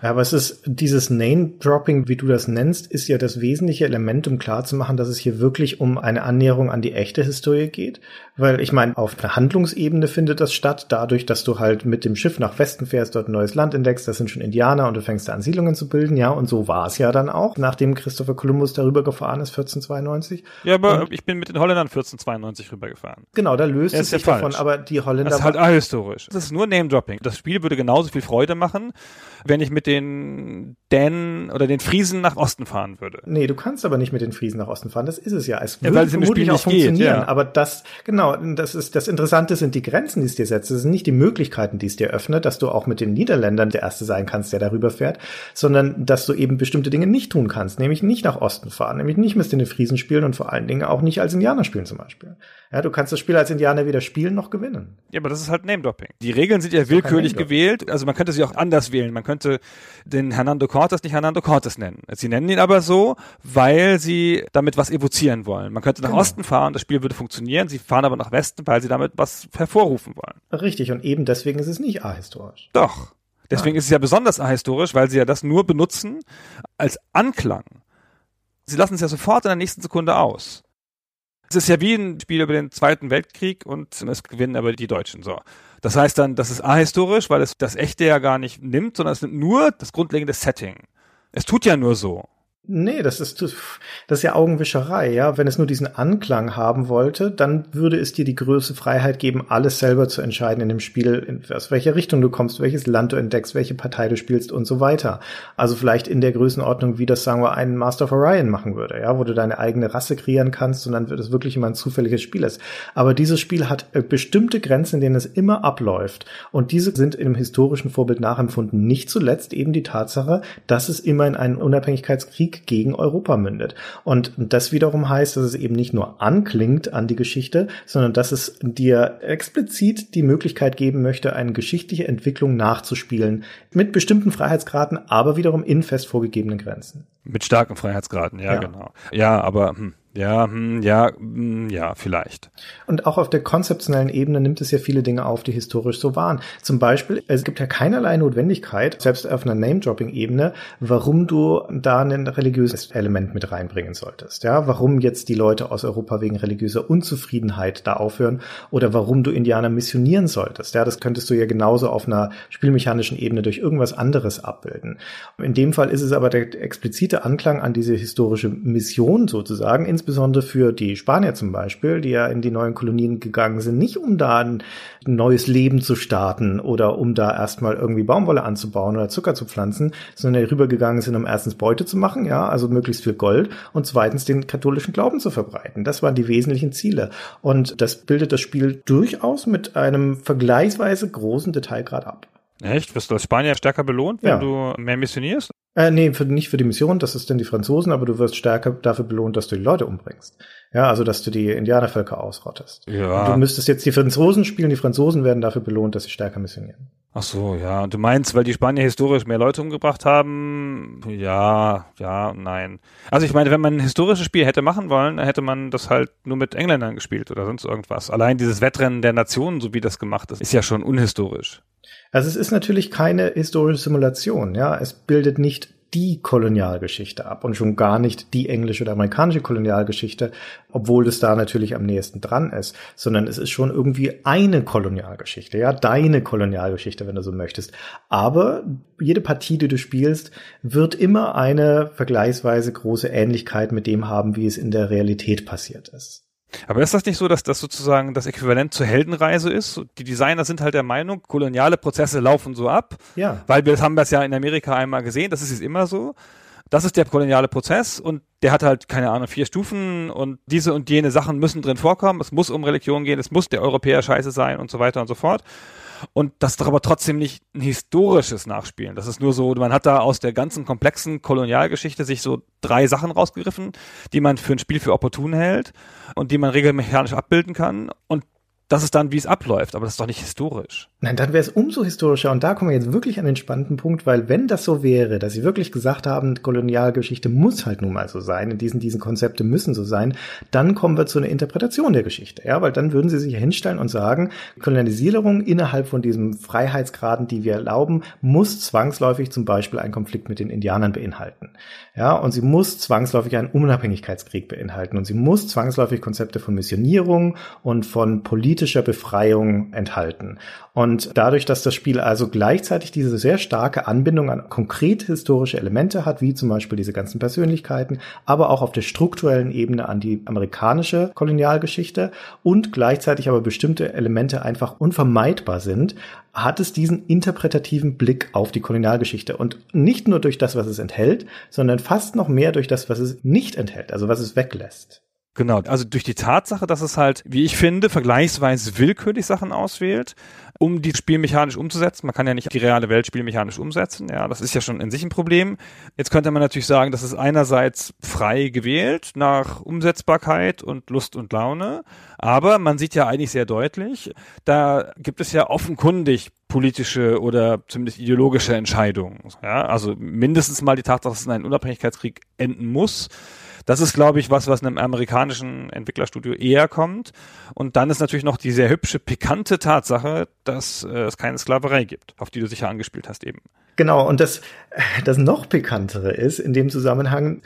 Ja, aber es ist dieses Name-Dropping, wie du das nennst, ist ja das wesentliche Element, um klarzumachen, dass es hier wirklich um eine Annäherung an die echte Historie geht. Weil ich meine, auf einer Handlungsebene findet das statt, dadurch, dass du halt mit dem Schiff nach Westen fährst, dort ein neues Land entdeckst, das sind schon Indianer und du fängst da an Siedlungen zu bilden, ja, und so war es ja dann auch, nachdem Christopher Columbus darüber gefahren ist, 1492. Ja, aber und ich bin mit den Holländern 1492 rübergefahren. Genau, da löst es ist ja sich davon, aber die Holländer Das ist halt ahistorisch. Das ist nur Name-Dropping. Das Spiel würde genauso viel Freude machen, wenn ich mit den Dänen oder den Friesen nach Osten fahren würde. Nee, du kannst aber nicht mit den Friesen nach Osten fahren. Das ist es ja. Es Ja, würde weil es im vermutlich Spiel auch geht, funktionieren. ja. Aber das, genau, das ist, das Interessante sind die Grenzen, die es dir setzt. Das sind nicht die Möglichkeiten, die es dir öffnet, dass du auch mit den Niederländern der Erste sein kannst, der darüber fährt, sondern dass du eben bestimmte Dinge nicht tun kannst. Nämlich nicht nach Osten fahren, nämlich nicht mit den Friesen spielen und vor allen Dingen auch nicht als Indianer spielen zum Beispiel. Ja, du kannst das Spiel als Indianer weder spielen noch gewinnen. Ja, aber das ist halt Name-Dropping. Die Regeln sind ja willkürlich gewählt. Also man könnte sie auch anders wählen. Man könnte den Hernando Cortes nicht Hernando Cortes nennen. Sie nennen ihn aber so, weil sie damit was evozieren wollen. Man könnte nach Genau. Osten fahren, das Spiel würde funktionieren. Sie fahren aber nach Westen, weil sie damit was hervorrufen wollen. Richtig. Und eben deswegen ist es nicht ahistorisch. Doch. Deswegen ist es ja besonders ahistorisch, weil sie ja das nur benutzen als Anklang. Sie lassen es ja sofort in der nächsten Sekunde aus. Es ist ja wie ein Spiel über den Zweiten Weltkrieg und es gewinnen aber die Deutschen. So. Das heißt dann, das ist ahistorisch, weil es das Echte ja gar nicht nimmt, sondern es nimmt nur das grundlegende Setting. Es tut ja nur so. Nee, das ist, das ist ja Augenwischerei, ja. Wenn es nur diesen Anklang haben wollte, dann würde es dir die größte Freiheit geben, alles selber zu entscheiden in dem Spiel, in, aus welcher Richtung du kommst, welches Land du entdeckst, welche Partei du spielst und so weiter. Also vielleicht in der Größenordnung, wie das, sagen wir, ein Master of Orion machen würde, ja, wo du deine eigene Rasse kreieren kannst und dann wird es wirklich immer ein zufälliges Spiel ist. Aber dieses Spiel hat äh, bestimmte Grenzen, in denen es immer abläuft. Und diese sind im historischen Vorbild nachempfunden. Nicht zuletzt eben die Tatsache, dass es immer in einen Unabhängigkeitskrieg gegen Europa mündet. Und das wiederum heißt, dass es eben nicht nur anklingt an die Geschichte, sondern dass es dir explizit die Möglichkeit geben möchte, eine geschichtliche Entwicklung nachzuspielen mit bestimmten Freiheitsgraden, aber wiederum in fest vorgegebenen Grenzen. Mit starken Freiheitsgraden, ja, Ja. genau. Ja, aber hm, ja, hm, ja, hm, ja, vielleicht. Und auch auf der konzeptionellen Ebene nimmt es ja viele Dinge auf, die historisch so waren. Zum Beispiel, es gibt ja keinerlei Notwendigkeit, selbst auf einer Name-Dropping-Ebene, warum du da ein religiöses Element mit reinbringen solltest. Ja, warum jetzt die Leute aus Europa wegen religiöser Unzufriedenheit da aufhören oder warum du Indianer missionieren solltest. Ja, das könntest du ja genauso auf einer spielmechanischen Ebene durch irgendwas anderes abbilden. In dem Fall ist es aber der explizite Anklang an diese historische Mission sozusagen, insbesondere für die Spanier zum Beispiel, die ja in die neuen Kolonien gegangen sind, nicht um da ein neues Leben zu starten oder um da erstmal irgendwie Baumwolle anzubauen oder Zucker zu pflanzen, sondern die rübergegangen sind, um erstens Beute zu machen, ja, also möglichst viel Gold und zweitens den katholischen Glauben zu verbreiten. Das waren die wesentlichen Ziele. Und das bildet das Spiel durchaus mit einem vergleichsweise großen Detailgrad ab. Echt? Wirst du als Spanier stärker belohnt, wenn Ja. du mehr missionierst? Äh, nee, für, nicht für die Mission, das ist dann die Franzosen, aber du wirst stärker dafür belohnt, dass du die Leute umbringst. Ja, also dass du die Indianervölker ausrottest. Ja. Und du müsstest jetzt die Franzosen spielen, die Franzosen werden dafür belohnt, dass sie stärker missionieren. Ach so, ja. Und du meinst, weil die Spanier historisch mehr Leute umgebracht haben? Ja, ja, nein. Also ich meine, wenn man ein historisches Spiel hätte machen wollen, dann hätte man das halt nur mit Engländern gespielt oder sonst irgendwas. Allein dieses Wettrennen der Nationen, so wie das gemacht ist, ist ja schon unhistorisch. Also es ist natürlich keine historische Simulation, ja. Es bildet nicht die Kolonialgeschichte ab und schon gar nicht die englische oder amerikanische Kolonialgeschichte, obwohl es da natürlich am nächsten dran ist, sondern es ist schon irgendwie eine Kolonialgeschichte, ja, deine Kolonialgeschichte, wenn du so möchtest. Aber jede Partie, die du spielst, wird immer eine vergleichsweise große Ähnlichkeit mit dem haben, wie es in der Realität passiert ist. Aber ist das nicht so, dass das sozusagen das Äquivalent zur Heldenreise ist? Die Designer sind halt der Meinung, koloniale Prozesse laufen so ab. Ja. Weil wir haben das ja in Amerika einmal gesehen, das ist jetzt immer so. Das ist der koloniale Prozess und der hat halt, keine Ahnung, vier Stufen und diese und jene Sachen müssen drin vorkommen. Es muss um Religion gehen, es muss der Europäer scheiße sein und so weiter und so fort. Und das ist doch aber trotzdem nicht ein historisches Nachspielen. Das ist nur so, man hat da aus der ganzen komplexen Kolonialgeschichte sich so drei Sachen rausgegriffen, die man für ein Spiel für opportun hält und die man regelmechanisch abbilden kann. Und das ist dann, wie es abläuft, aber das ist doch nicht historisch. Nein, dann wäre es umso historischer. Und da kommen wir jetzt wirklich an den spannenden Punkt, weil wenn das so wäre, dass sie wirklich gesagt haben, Kolonialgeschichte muss halt nun mal so sein, in diesen, diesen Konzepte müssen so sein, dann kommen wir zu einer Interpretation der Geschichte. Ja, weil dann würden sie sich hinstellen und sagen, Kolonialisierung innerhalb von diesen Freiheitsgraden, die wir erlauben, muss zwangsläufig zum Beispiel einen Konflikt mit den Indianern beinhalten. Ja, und sie muss zwangsläufig einen Unabhängigkeitskrieg beinhalten. Und sie muss zwangsläufig Konzepte von Missionierung und von politischer Befreiung enthalten. Und dadurch, dass das Spiel also gleichzeitig diese sehr starke Anbindung an konkret historische Elemente hat, wie zum Beispiel diese ganzen Persönlichkeiten, aber auch auf der strukturellen Ebene an die amerikanische Kolonialgeschichte und gleichzeitig aber bestimmte Elemente einfach unvermeidbar sind, hat es diesen interpretativen Blick auf die Kolonialgeschichte und nicht nur durch das, was es enthält, sondern fast noch mehr durch das, was es nicht enthält, also was es weglässt. Genau, also durch die Tatsache, dass es halt, wie ich finde, vergleichsweise willkürlich Sachen auswählt, um die spielmechanisch umzusetzen. Man kann ja nicht die reale Welt spielmechanisch umsetzen. Ja, das ist ja schon in sich ein Problem. Jetzt könnte man natürlich sagen, das ist einerseits frei gewählt nach Umsetzbarkeit und Lust und Laune. Aber man sieht ja eigentlich sehr deutlich, da gibt es ja offenkundig politische oder zumindest ideologische Entscheidungen. Ja, also mindestens mal die Tatsache, dass es in einen Unabhängigkeitskrieg enden muss das ist, glaube ich, was, was einem amerikanischen Entwicklerstudio eher kommt. Und dann ist natürlich noch die sehr hübsche, pikante Tatsache, dass äh, es keine Sklaverei gibt, auf die du sicher angespielt hast eben. Genau, und das, das noch pikantere ist in dem Zusammenhang,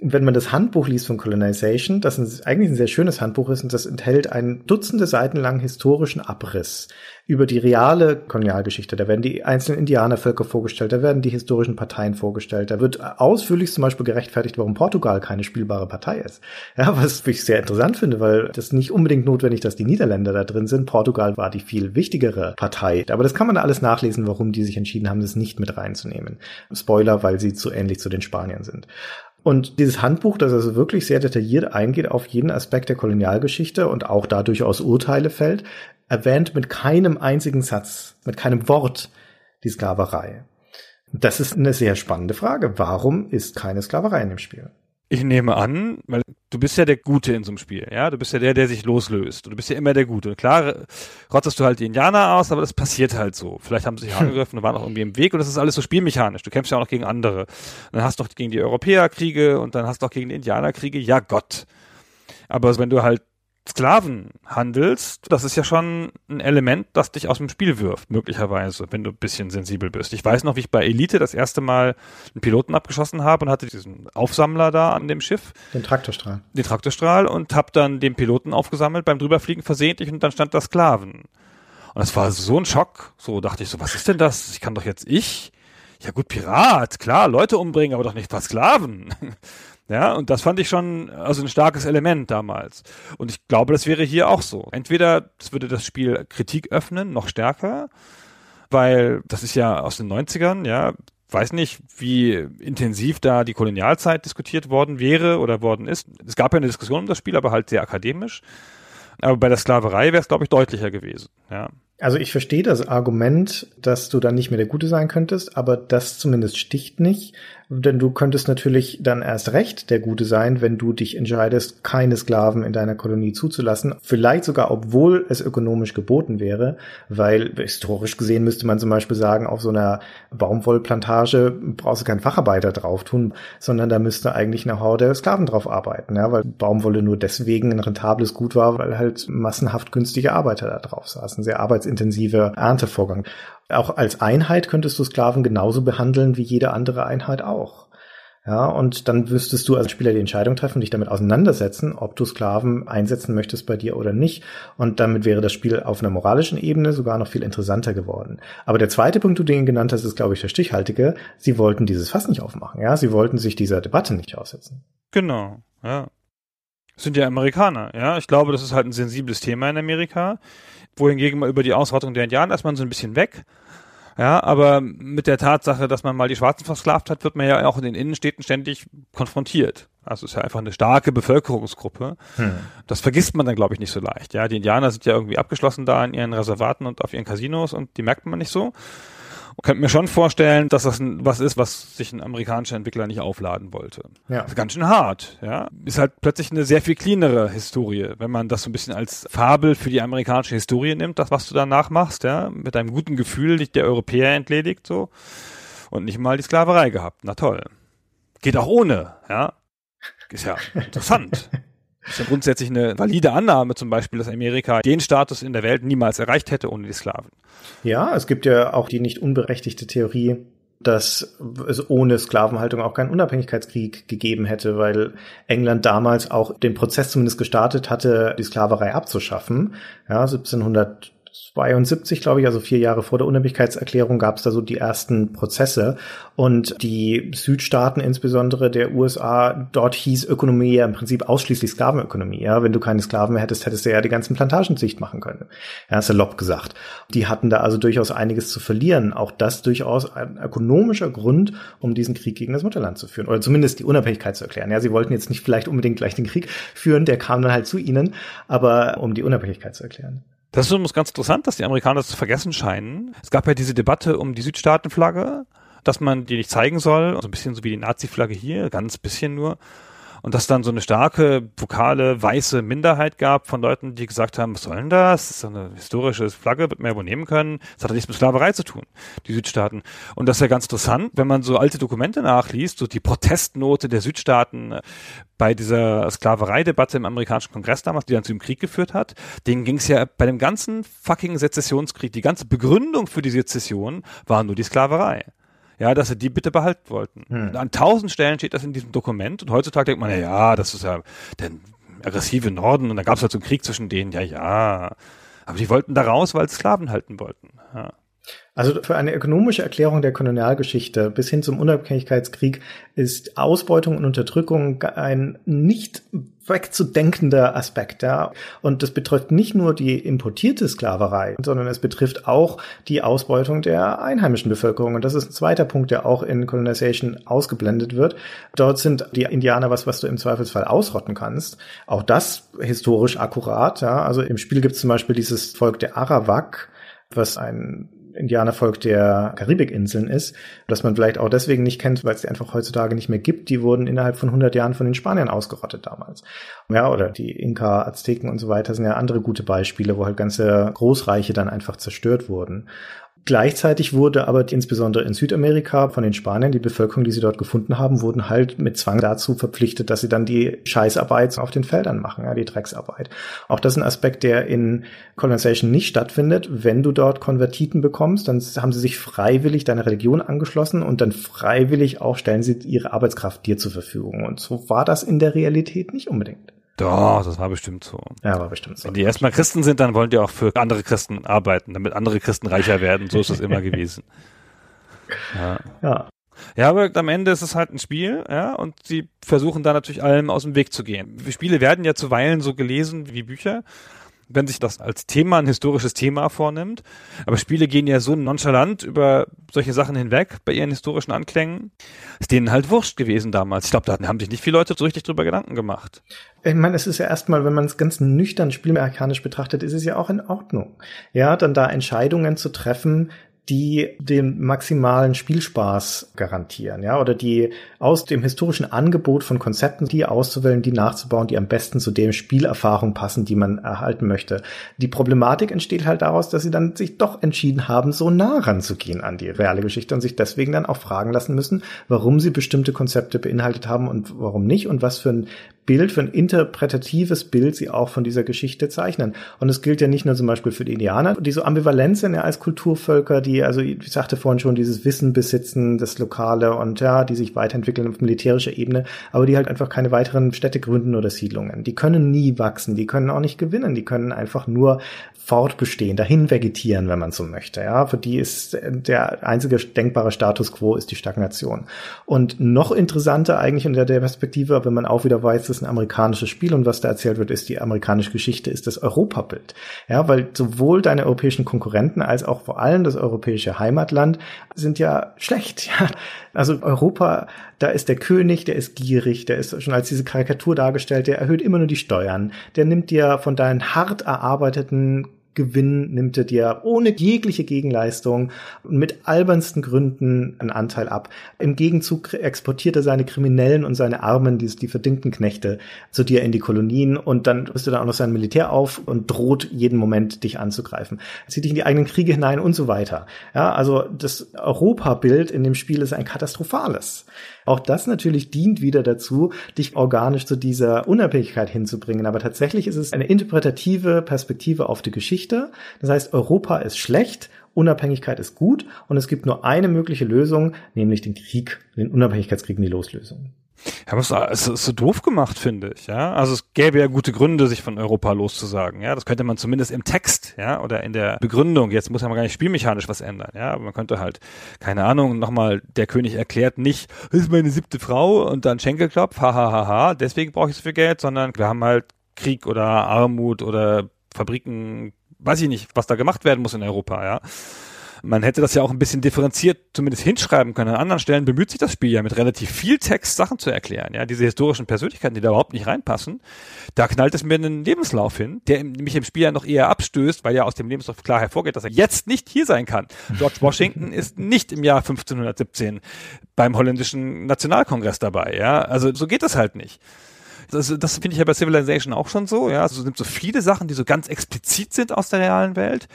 wenn man das Handbuch liest von Colonization, das ein, eigentlich ein sehr schönes Handbuch ist und das enthält einen Dutzende Seiten lang historischen Abriss über die reale Kolonialgeschichte. Da werden die einzelnen Indianervölker vorgestellt, da werden die historischen Parteien vorgestellt, da wird ausführlich zum Beispiel gerechtfertigt, warum Portugal keine spielbare Partei ist. Ja, was ich sehr interessant finde, weil das nicht unbedingt notwendig, dass die Niederländer da drin sind. Portugal war die viel wichtigere Partei. Aber das kann man alles nachlesen, warum die sich entschieden haben, das nicht mit reinzunehmen. Spoiler, weil sie zu ähnlich zu den Spaniern sind. Und dieses Handbuch, das also wirklich sehr detailliert eingeht auf jeden Aspekt der Kolonialgeschichte und auch da durchaus Urteile fällt, erwähnt mit keinem einzigen Satz, mit keinem Wort die Sklaverei. Das ist eine sehr spannende Frage. Warum ist keine Sklaverei in dem Spiel? Ich nehme an, weil du bist ja der Gute in so einem Spiel, ja. Du bist ja der, der sich loslöst. Und du bist ja immer der Gute. Und klar rotzest du halt die Indianer aus, aber das passiert halt so. Vielleicht haben sie sich angegriffen und waren auch irgendwie im Weg und das ist alles so spielmechanisch. Du kämpfst ja auch noch gegen andere. Und dann hast du noch gegen die Europäer Kriege und dann hast du auch gegen die Indianer Kriege. Ja Gott. Aber wenn du halt Sklaven handelst, das ist ja schon ein Element, das dich aus dem Spiel wirft, möglicherweise, wenn du ein bisschen sensibel bist. Ich weiß noch, wie ich bei Elite das erste Mal einen Piloten abgeschossen habe und hatte diesen Aufsammler da an dem Schiff. Den Traktorstrahl. Den Traktorstrahl und habe dann den Piloten aufgesammelt beim drüberfliegen versehentlich und dann stand da Sklaven. Und das war so ein Schock. So dachte ich so, was ist denn das? Ich kann doch jetzt ich? Ja gut, Pirat, klar, Leute umbringen, aber doch nicht paar Sklaven. Ja, und das fand ich schon also ein starkes Element damals. Und ich glaube, das wäre hier auch so. Entweder es würde das Spiel Kritik öffnen, noch stärker, weil das ist ja aus den 90ern, ja, weiß nicht, wie intensiv da die Kolonialzeit diskutiert worden wäre oder worden ist. Es gab ja eine Diskussion um das Spiel, aber halt sehr akademisch. Aber bei der Sklaverei wäre es, glaube ich, deutlicher gewesen. Ja. Also ich verstehe das Argument, dass du dann nicht mehr der Gute sein könntest, aber das zumindest sticht nicht, denn du könntest natürlich dann erst recht der Gute sein, wenn du dich entscheidest, keine Sklaven in deiner Kolonie zuzulassen. Vielleicht sogar, obwohl es ökonomisch geboten wäre, weil historisch gesehen müsste man zum Beispiel sagen, auf so einer Baumwollplantage brauchst du keinen Facharbeiter drauf tun, sondern da müsste eigentlich eine Horde Sklaven drauf arbeiten, ja, weil Baumwolle nur deswegen ein rentables Gut war, weil halt massenhaft günstige Arbeiter da drauf saßen. Sehr arbeitsintensiver Erntevorgang. Auch als Einheit könntest du Sklaven genauso behandeln wie jede andere Einheit auch. Ja, und dann wüsstest du als Spieler die Entscheidung treffen, dich damit auseinandersetzen, ob du Sklaven einsetzen möchtest bei dir oder nicht. Und damit wäre das Spiel auf einer moralischen Ebene sogar noch viel interessanter geworden. Aber der zweite Punkt, den du genannt hast, ist, glaube ich, der stichhaltige. Sie wollten dieses Fass nicht aufmachen. Ja, sie wollten sich dieser Debatte nicht aussetzen. Genau, ja. Sind ja Amerikaner, ja. Ich glaube, das ist halt ein sensibles Thema in Amerika wohingegen mal über die Ausrottung der Indianer ist man so ein bisschen weg. Ja, aber mit der Tatsache, dass man mal die Schwarzen versklavt hat, wird man ja auch in den Innenstädten ständig konfrontiert. Also es ist ja einfach eine starke Bevölkerungsgruppe. Hm. Das vergisst man dann, glaube ich, nicht so leicht. Ja, die Indianer sind ja irgendwie abgeschlossen da in ihren Reservaten und auf ihren Casinos und die merkt man nicht so könnte mir schon vorstellen, dass das ein, was ist, was sich ein amerikanischer Entwickler nicht aufladen wollte. Ja. Das ist ganz schön hart, ja. Ist halt plötzlich eine sehr viel cleanere Historie, wenn man das so ein bisschen als Fabel für die amerikanische Historie nimmt, das, was du danach machst, ja, mit einem guten Gefühl dich der Europäer entledigt, so. Und nicht mal die Sklaverei gehabt. Na toll. Geht auch ohne, ja. Ist ja interessant. ist ja grundsätzlich eine valide Annahme zum Beispiel, dass Amerika den Status in der Welt niemals erreicht hätte ohne die Sklaven. Ja, es gibt ja auch die nicht unberechtigte Theorie, dass es ohne Sklavenhaltung auch keinen Unabhängigkeitskrieg gegeben hätte, weil England damals auch den Prozess zumindest gestartet hatte, die Sklaverei abzuschaffen. Ja, 1700 72, glaube ich, also vier Jahre vor der Unabhängigkeitserklärung, gab es da so die ersten Prozesse. Und die Südstaaten, insbesondere der USA, dort hieß Ökonomie ja im Prinzip ausschließlich Sklavenökonomie. Ja, wenn du keine Sklaven mehr hättest, hättest du ja die ganzen Plantagen dicht machen können. Ja, salopp gesagt. Die hatten da also durchaus einiges zu verlieren. Auch das durchaus ein ökonomischer Grund, um diesen Krieg gegen das Mutterland zu führen. Oder zumindest die Unabhängigkeit zu erklären. Ja, sie wollten jetzt nicht vielleicht unbedingt gleich den Krieg führen, der kam dann halt zu ihnen, aber um die Unabhängigkeit zu erklären. Das ist übrigens ganz interessant, dass die Amerikaner das zu vergessen scheinen. Es gab ja diese Debatte um die Südstaatenflagge, dass man die nicht zeigen soll, so ein bisschen so wie die Nazi-Flagge hier, ganz bisschen nur und dass dann so eine starke, vokale, weiße Minderheit gab von Leuten, die gesagt haben, was soll denn das? Das ist eine historische Flagge, wird man ja wohl nehmen können. Das hat ja nichts mit Sklaverei zu tun, die Südstaaten. Und das ist ja ganz interessant, wenn man so alte Dokumente nachliest, so die Protestnote der Südstaaten äh, bei dieser Sklavereidebatte im amerikanischen Kongress damals, die dann zu dem Krieg geführt hat, denen ging es ja bei dem ganzen fucking Sezessionskrieg, die ganze Begründung für die Sezession war nur die Sklaverei ja, dass sie die bitte behalten wollten. Hm. An tausend Stellen steht das in diesem Dokument und heutzutage denkt man, ja, ja, das ist ja der aggressive Norden und da gab es halt so einen Krieg zwischen denen, ja, ja. Aber die wollten da raus, weil sie Sklaven halten wollten. Ja. Also für eine ökonomische Erklärung der Kolonialgeschichte bis hin zum Unabhängigkeitskrieg ist Ausbeutung und Unterdrückung ein nicht wegzudenkender Aspekt. Ja. Und das betrifft nicht nur die importierte Sklaverei, sondern es betrifft auch die Ausbeutung der einheimischen Bevölkerung. Und das ist ein zweiter Punkt, der auch in Colonization ausgeblendet wird. Dort sind die Indianer was, was du im Zweifelsfall ausrotten kannst. Auch das historisch akkurat. Ja. Also im Spiel gibt es zum Beispiel dieses Volk der Arawak, was ein Indianervolk der Karibikinseln ist, dass man vielleicht auch deswegen nicht kennt, weil es die einfach heutzutage nicht mehr gibt. Die wurden innerhalb von 100 Jahren von den Spaniern ausgerottet damals. Ja, oder die Inka, Azteken und so weiter sind ja andere gute Beispiele, wo halt ganze Großreiche dann einfach zerstört wurden. Gleichzeitig wurde aber insbesondere in Südamerika von den Spaniern, die Bevölkerung, die sie dort gefunden haben, wurden halt mit Zwang dazu verpflichtet, dass sie dann die Scheißarbeit auf den Feldern machen, ja, die Drecksarbeit. Auch das ist ein Aspekt, der in Colonization nicht stattfindet. Wenn du dort Konvertiten bekommst, dann haben sie sich freiwillig deiner Religion angeschlossen und dann freiwillig auch stellen sie ihre Arbeitskraft dir zur Verfügung. Und so war das in der Realität nicht unbedingt. Doch, das war bestimmt so. Ja, war bestimmt so. Wenn die erstmal Christen sind, dann wollen die auch für andere Christen arbeiten, damit andere Christen reicher werden. So ist es immer gewesen. Ja. ja. Ja, aber am Ende ist es halt ein Spiel, ja, und sie versuchen da natürlich allem aus dem Weg zu gehen. Spiele werden ja zuweilen so gelesen wie Bücher. Wenn sich das als Thema, ein historisches Thema vornimmt. Aber Spiele gehen ja so nonchalant über solche Sachen hinweg bei ihren historischen Anklängen. Ist denen halt wurscht gewesen damals. Ich glaube, da haben sich nicht viele Leute so richtig drüber Gedanken gemacht. Ich meine, es ist ja erstmal, wenn man es ganz nüchtern spielmechanisch betrachtet, ist es ja auch in Ordnung. Ja, dann da Entscheidungen zu treffen, die den maximalen Spielspaß garantieren, ja, oder die aus dem historischen Angebot von Konzepten die auszuwählen, die nachzubauen, die am besten zu dem Spielerfahrung passen, die man erhalten möchte. Die Problematik entsteht halt daraus, dass sie dann sich doch entschieden haben, so nah ranzugehen an die reale Geschichte und sich deswegen dann auch fragen lassen müssen, warum sie bestimmte Konzepte beinhaltet haben und warum nicht und was für ein Bild, für ein interpretatives Bild sie auch von dieser Geschichte zeichnen. Und es gilt ja nicht nur zum Beispiel für die Indianer, die so ambivalent sind ja als Kulturvölker, die, also ich sagte vorhin schon, dieses Wissen besitzen, das Lokale und ja, die sich weiterentwickeln auf militärischer Ebene, aber die halt einfach keine weiteren Städte gründen oder Siedlungen. Die können nie wachsen, die können auch nicht gewinnen, die können einfach nur fortbestehen, dahin vegetieren, wenn man so möchte. Ja, für die ist der einzige denkbare Status quo ist die Stagnation. Und noch interessanter eigentlich unter der Perspektive, wenn man auch wieder weiß, das ist ein amerikanisches Spiel und was da erzählt wird, ist die amerikanische Geschichte, ist das Europabild. Ja, weil sowohl deine europäischen Konkurrenten als auch vor allem das europäische Heimatland sind ja schlecht. Ja, also Europa, da ist der König, der ist gierig, der ist schon als diese Karikatur dargestellt, der erhöht immer nur die Steuern, der nimmt dir von deinen hart erarbeiteten Gewinn nimmt er dir ohne jegliche Gegenleistung mit albernsten Gründen einen Anteil ab. Im Gegenzug exportiert er seine Kriminellen und seine Armen, die, die verdingten Knechte, zu dir in die Kolonien und dann rüstet er auch noch sein Militär auf und droht jeden Moment dich anzugreifen. Zieht dich in die eigenen Kriege hinein und so weiter. Ja, also das Europabild in dem Spiel ist ein katastrophales. Auch das natürlich dient wieder dazu, dich organisch zu dieser Unabhängigkeit hinzubringen. Aber tatsächlich ist es eine interpretative Perspektive auf die Geschichte. Das heißt, Europa ist schlecht, Unabhängigkeit ist gut und es gibt nur eine mögliche Lösung, nämlich den Krieg, den Unabhängigkeitskrieg in die Loslösung. Ja, aber es ist so doof gemacht, finde ich, ja. Also es gäbe ja gute Gründe, sich von Europa loszusagen, ja. Das könnte man zumindest im Text, ja, oder in der Begründung. Jetzt muss man gar nicht spielmechanisch was ändern, ja. Aber man könnte halt, keine Ahnung, nochmal, der König erklärt nicht, das ist meine siebte Frau und dann Schenkelklopf, hahaha, ha, ha, ha, deswegen brauche ich so viel Geld, sondern wir haben halt Krieg oder Armut oder Fabriken, weiß ich nicht, was da gemacht werden muss in Europa, ja. Man hätte das ja auch ein bisschen differenziert zumindest hinschreiben können. An anderen Stellen bemüht sich das Spiel ja mit relativ viel Text Sachen zu erklären. Ja, diese historischen Persönlichkeiten, die da überhaupt nicht reinpassen. Da knallt es mir einen Lebenslauf hin, der mich im Spiel ja noch eher abstößt, weil ja aus dem Lebenslauf klar hervorgeht, dass er jetzt nicht hier sein kann. George Washington ist nicht im Jahr 1517 beim holländischen Nationalkongress dabei. Ja, also so geht das halt nicht. Das, das finde ich ja bei Civilization auch schon so. Ja, also es sind so viele Sachen, die so ganz explizit sind aus der realen Welt,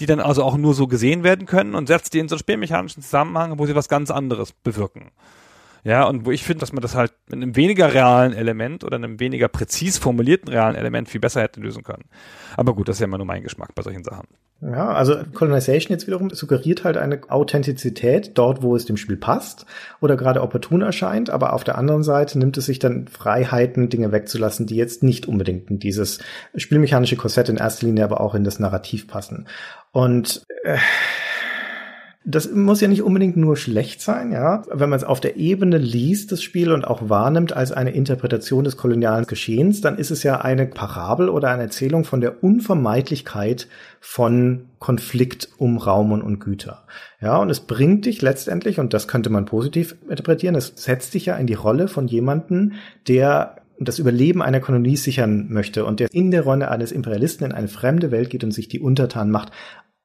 die dann also auch nur so gesehen werden können und setzt die in so einen spielmechanischen Zusammenhang, wo sie was ganz anderes bewirken. Ja, und wo ich finde, dass man das halt mit einem weniger realen Element oder einem weniger präzis formulierten realen Element viel besser hätte lösen können. Aber gut, das ist ja immer nur mein Geschmack bei solchen Sachen. Ja, also Colonization jetzt wiederum suggeriert halt eine Authentizität dort, wo es dem Spiel passt oder gerade opportun erscheint, aber auf der anderen Seite nimmt es sich dann Freiheiten, Dinge wegzulassen, die jetzt nicht unbedingt in dieses spielmechanische Korsett in erster Linie, aber auch in das Narrativ passen. Und äh, das muss ja nicht unbedingt nur schlecht sein, ja. Wenn man es auf der Ebene liest, das Spiel, und auch wahrnimmt als eine Interpretation des kolonialen Geschehens, dann ist es ja eine Parabel oder eine Erzählung von der Unvermeidlichkeit von Konflikt um Raum und Güter. Ja, und es bringt dich letztendlich, und das könnte man positiv interpretieren, es setzt dich ja in die Rolle von jemanden, der das Überleben einer Kolonie sichern möchte und der in der Rolle eines Imperialisten in eine fremde Welt geht und sich die Untertan macht,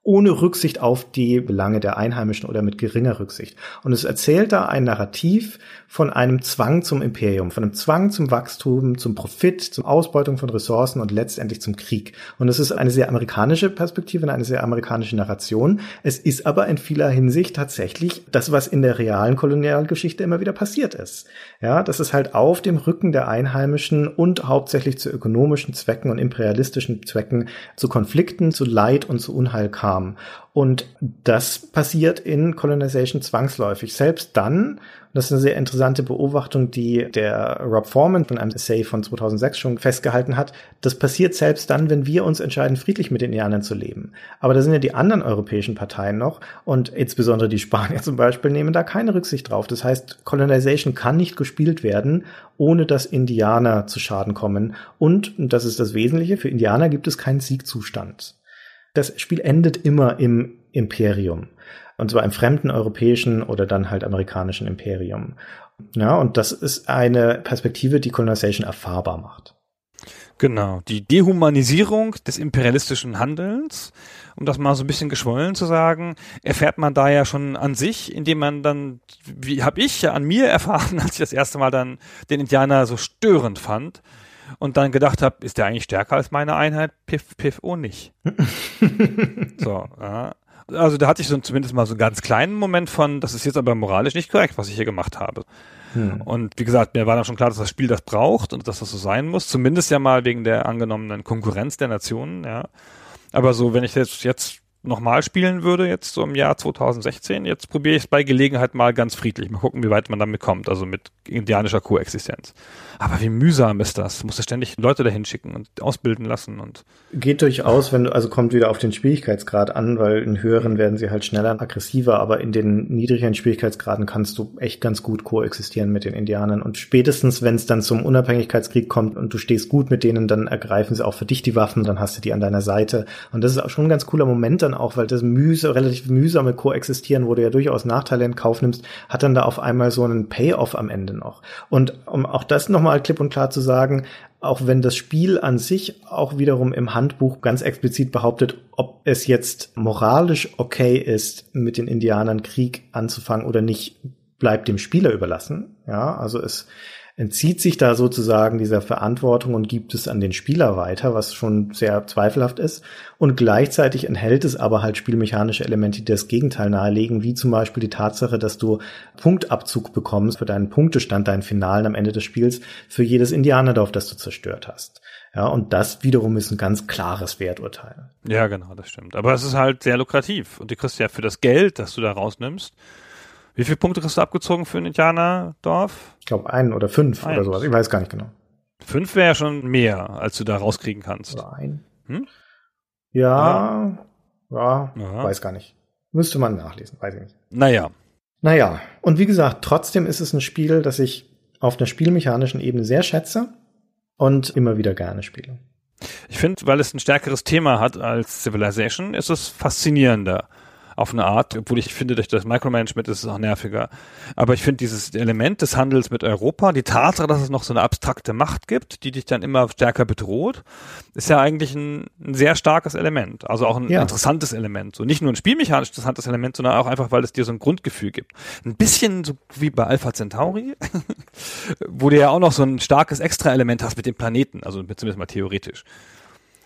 ohne Rücksicht auf die Belange der Einheimischen oder mit geringer Rücksicht. Und es erzählt da ein Narrativ von einem Zwang zum Imperium, von einem Zwang zum Wachstum, zum Profit, zum Ausbeutung von Ressourcen und letztendlich zum Krieg. Und es ist eine sehr amerikanische Perspektive, eine sehr amerikanische Narration. Es ist aber in vieler Hinsicht tatsächlich das, was in der realen Kolonialgeschichte immer wieder passiert ist. Ja, dass es halt auf dem Rücken der Einheimischen und hauptsächlich zu ökonomischen Zwecken und imperialistischen Zwecken zu Konflikten, zu Leid und zu Unheil kam kam. Und das passiert in Colonization zwangsläufig. Selbst dann, das ist eine sehr interessante Beobachtung, die der Rob Foreman von einem Essay von 2006 schon festgehalten hat. Das passiert selbst dann, wenn wir uns entscheiden, friedlich mit den Indianern zu leben. Aber da sind ja die anderen europäischen Parteien noch und insbesondere die Spanier zum Beispiel nehmen da keine Rücksicht drauf. Das heißt, Colonization kann nicht gespielt werden, ohne dass Indianer zu Schaden kommen. Und, und das ist das Wesentliche, für Indianer gibt es keinen Siegzustand. Das Spiel endet immer im Imperium. Und zwar im fremden europäischen oder dann halt amerikanischen Imperium. Ja, und das ist eine Perspektive, die Colonization erfahrbar macht. Genau, die Dehumanisierung des imperialistischen Handelns, um das mal so ein bisschen geschwollen zu sagen, erfährt man da ja schon an sich, indem man dann, wie habe ich ja an mir erfahren, als ich das erste Mal dann den Indianer so störend fand und dann gedacht habe, ist der eigentlich stärker als meine Einheit? Piff, piff, oh nicht. so, ja also da hatte ich so zumindest mal so einen ganz kleinen Moment von, das ist jetzt aber moralisch nicht korrekt, was ich hier gemacht habe. Hm. Und wie gesagt, mir war dann schon klar, dass das Spiel das braucht und dass das so sein muss. Zumindest ja mal wegen der angenommenen Konkurrenz der Nationen, ja. Aber so, wenn ich jetzt, jetzt nochmal spielen würde, jetzt so im Jahr 2016. Jetzt probiere ich es bei Gelegenheit mal ganz friedlich. Mal gucken, wie weit man damit kommt, also mit indianischer Koexistenz. Aber wie mühsam ist das? Musst du ständig Leute dahin schicken und ausbilden lassen und. Geht durchaus, wenn du, also kommt wieder auf den Schwierigkeitsgrad an, weil in höheren werden sie halt schneller aggressiver, aber in den niedrigeren Schwierigkeitsgraden kannst du echt ganz gut koexistieren mit den Indianern. Und spätestens, wenn es dann zum Unabhängigkeitskrieg kommt und du stehst gut mit denen, dann ergreifen sie auch für dich die Waffen, dann hast du die an deiner Seite. Und das ist auch schon ein ganz cooler Moment dann auch, weil das mühsam, relativ mühsame Koexistieren, wo du ja durchaus Nachteile in Kauf nimmst, hat dann da auf einmal so einen Payoff am Ende noch. Und um auch das nochmal klipp und klar zu sagen, auch wenn das Spiel an sich auch wiederum im Handbuch ganz explizit behauptet, ob es jetzt moralisch okay ist, mit den Indianern Krieg anzufangen oder nicht, bleibt dem Spieler überlassen. Ja, also es entzieht sich da sozusagen dieser Verantwortung und gibt es an den Spieler weiter, was schon sehr zweifelhaft ist. Und gleichzeitig enthält es aber halt spielmechanische Elemente, die das Gegenteil nahelegen, wie zum Beispiel die Tatsache, dass du Punktabzug bekommst für deinen Punktestand, deinen Finalen am Ende des Spiels, für jedes Indianerdorf, das du zerstört hast. Ja, und das wiederum ist ein ganz klares Werturteil. Ja, genau, das stimmt. Aber es ist halt sehr lukrativ. Und du kriegst ja für das Geld, das du da rausnimmst, wie viele Punkte kriegst du abgezogen für ein Indianerdorf? Ich glaube einen oder fünf Eins. oder sowas. Ich weiß gar nicht genau. Fünf wäre ja schon mehr, als du da rauskriegen kannst. Oder ein. Hm? Ja, ja, ja, weiß gar nicht. Müsste man nachlesen, weiß ich nicht. Naja. Naja, und wie gesagt, trotzdem ist es ein Spiel, das ich auf einer spielmechanischen Ebene sehr schätze und immer wieder gerne spiele. Ich finde, weil es ein stärkeres Thema hat als Civilization, ist es faszinierender auf eine Art, obwohl ich finde, durch das Micromanagement ist es auch nerviger. Aber ich finde dieses Element des Handels mit Europa, die Tatsache, dass es noch so eine abstrakte Macht gibt, die dich dann immer stärker bedroht, ist ja eigentlich ein, ein sehr starkes Element. Also auch ein ja. interessantes Element. So nicht nur ein spielmechanisch interessantes Element, sondern auch einfach, weil es dir so ein Grundgefühl gibt. Ein bisschen so wie bei Alpha Centauri, wo du ja auch noch so ein starkes Extra-Element hast mit dem Planeten, also zumindest mal theoretisch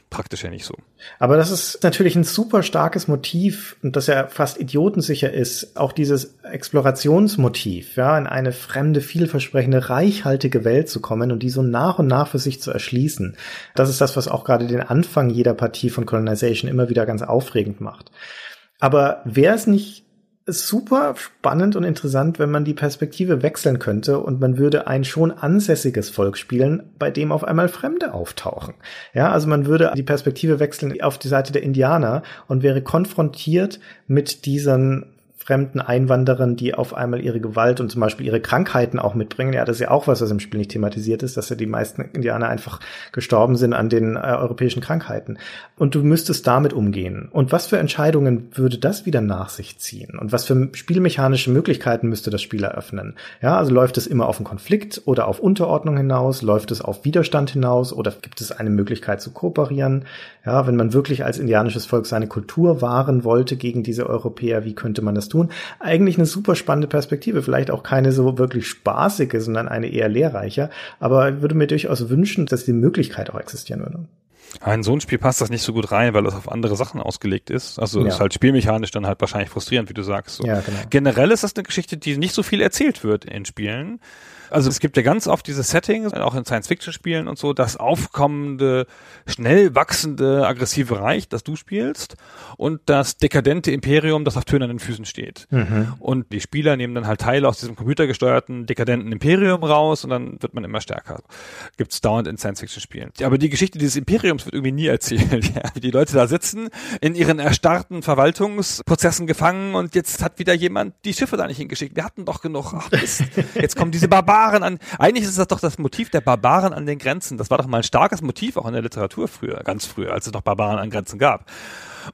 praktisch ja nicht so. Aber das ist natürlich ein super starkes Motiv und das ja fast idiotensicher ist. Auch dieses Explorationsmotiv, ja, in eine fremde, vielversprechende, reichhaltige Welt zu kommen und die so nach und nach für sich zu erschließen. Das ist das, was auch gerade den Anfang jeder Partie von Colonization immer wieder ganz aufregend macht. Aber wäre es nicht super spannend und interessant, wenn man die Perspektive wechseln könnte und man würde ein schon ansässiges Volk spielen, bei dem auf einmal Fremde auftauchen. Ja, also man würde die Perspektive wechseln auf die Seite der Indianer und wäre konfrontiert mit diesen fremden Einwanderern, die auf einmal ihre Gewalt und zum Beispiel ihre Krankheiten auch mitbringen. Ja, das ist ja auch was, was im Spiel nicht thematisiert ist, dass ja die meisten Indianer einfach gestorben sind an den äh, europäischen Krankheiten. Und du müsstest damit umgehen. Und was für Entscheidungen würde das wieder nach sich ziehen? Und was für spielmechanische Möglichkeiten müsste das Spiel eröffnen? Ja, also läuft es immer auf einen Konflikt oder auf Unterordnung hinaus? Läuft es auf Widerstand hinaus? Oder gibt es eine Möglichkeit zu kooperieren? Ja, wenn man wirklich als indianisches Volk seine Kultur wahren wollte gegen diese Europäer, wie könnte man das tun? Tun. Eigentlich eine super spannende Perspektive, vielleicht auch keine so wirklich spaßige, sondern eine eher lehrreiche. Aber ich würde mir durchaus wünschen, dass die Möglichkeit auch existieren würde. In so ein Spiel passt das nicht so gut rein, weil das auf andere Sachen ausgelegt ist. Also Ja. ist halt spielmechanisch dann halt wahrscheinlich frustrierend, wie du sagst. So. Ja, genau. Generell ist das eine Geschichte, die nicht so viel erzählt wird in Spielen. Also es gibt ja ganz oft diese Settings, auch in Science-Fiction-Spielen und so, das aufkommende, schnell wachsende, aggressive Reich, das du spielst und das dekadente Imperium, das auf tönernen Füßen steht. Und die Spieler nehmen dann halt Teile aus diesem computergesteuerten, dekadenten Imperium raus und dann wird man immer stärker. Gibt's dauernd in Science-Fiction-Spielen. Aber die Geschichte dieses Imperiums wird irgendwie nie erzählt. Ja, wie die Leute da sitzen, in ihren erstarrten Verwaltungsprozessen gefangen und jetzt hat wieder jemand die Schiffe da nicht hingeschickt. Wir hatten doch genug. Ach Mist. Jetzt kommen diese Barbaren an. Eigentlich ist das doch das Motiv der Barbaren an den Grenzen. Das war doch mal ein starkes Motiv auch in der Literatur früher, ganz früher, als es noch Barbaren an Grenzen gab.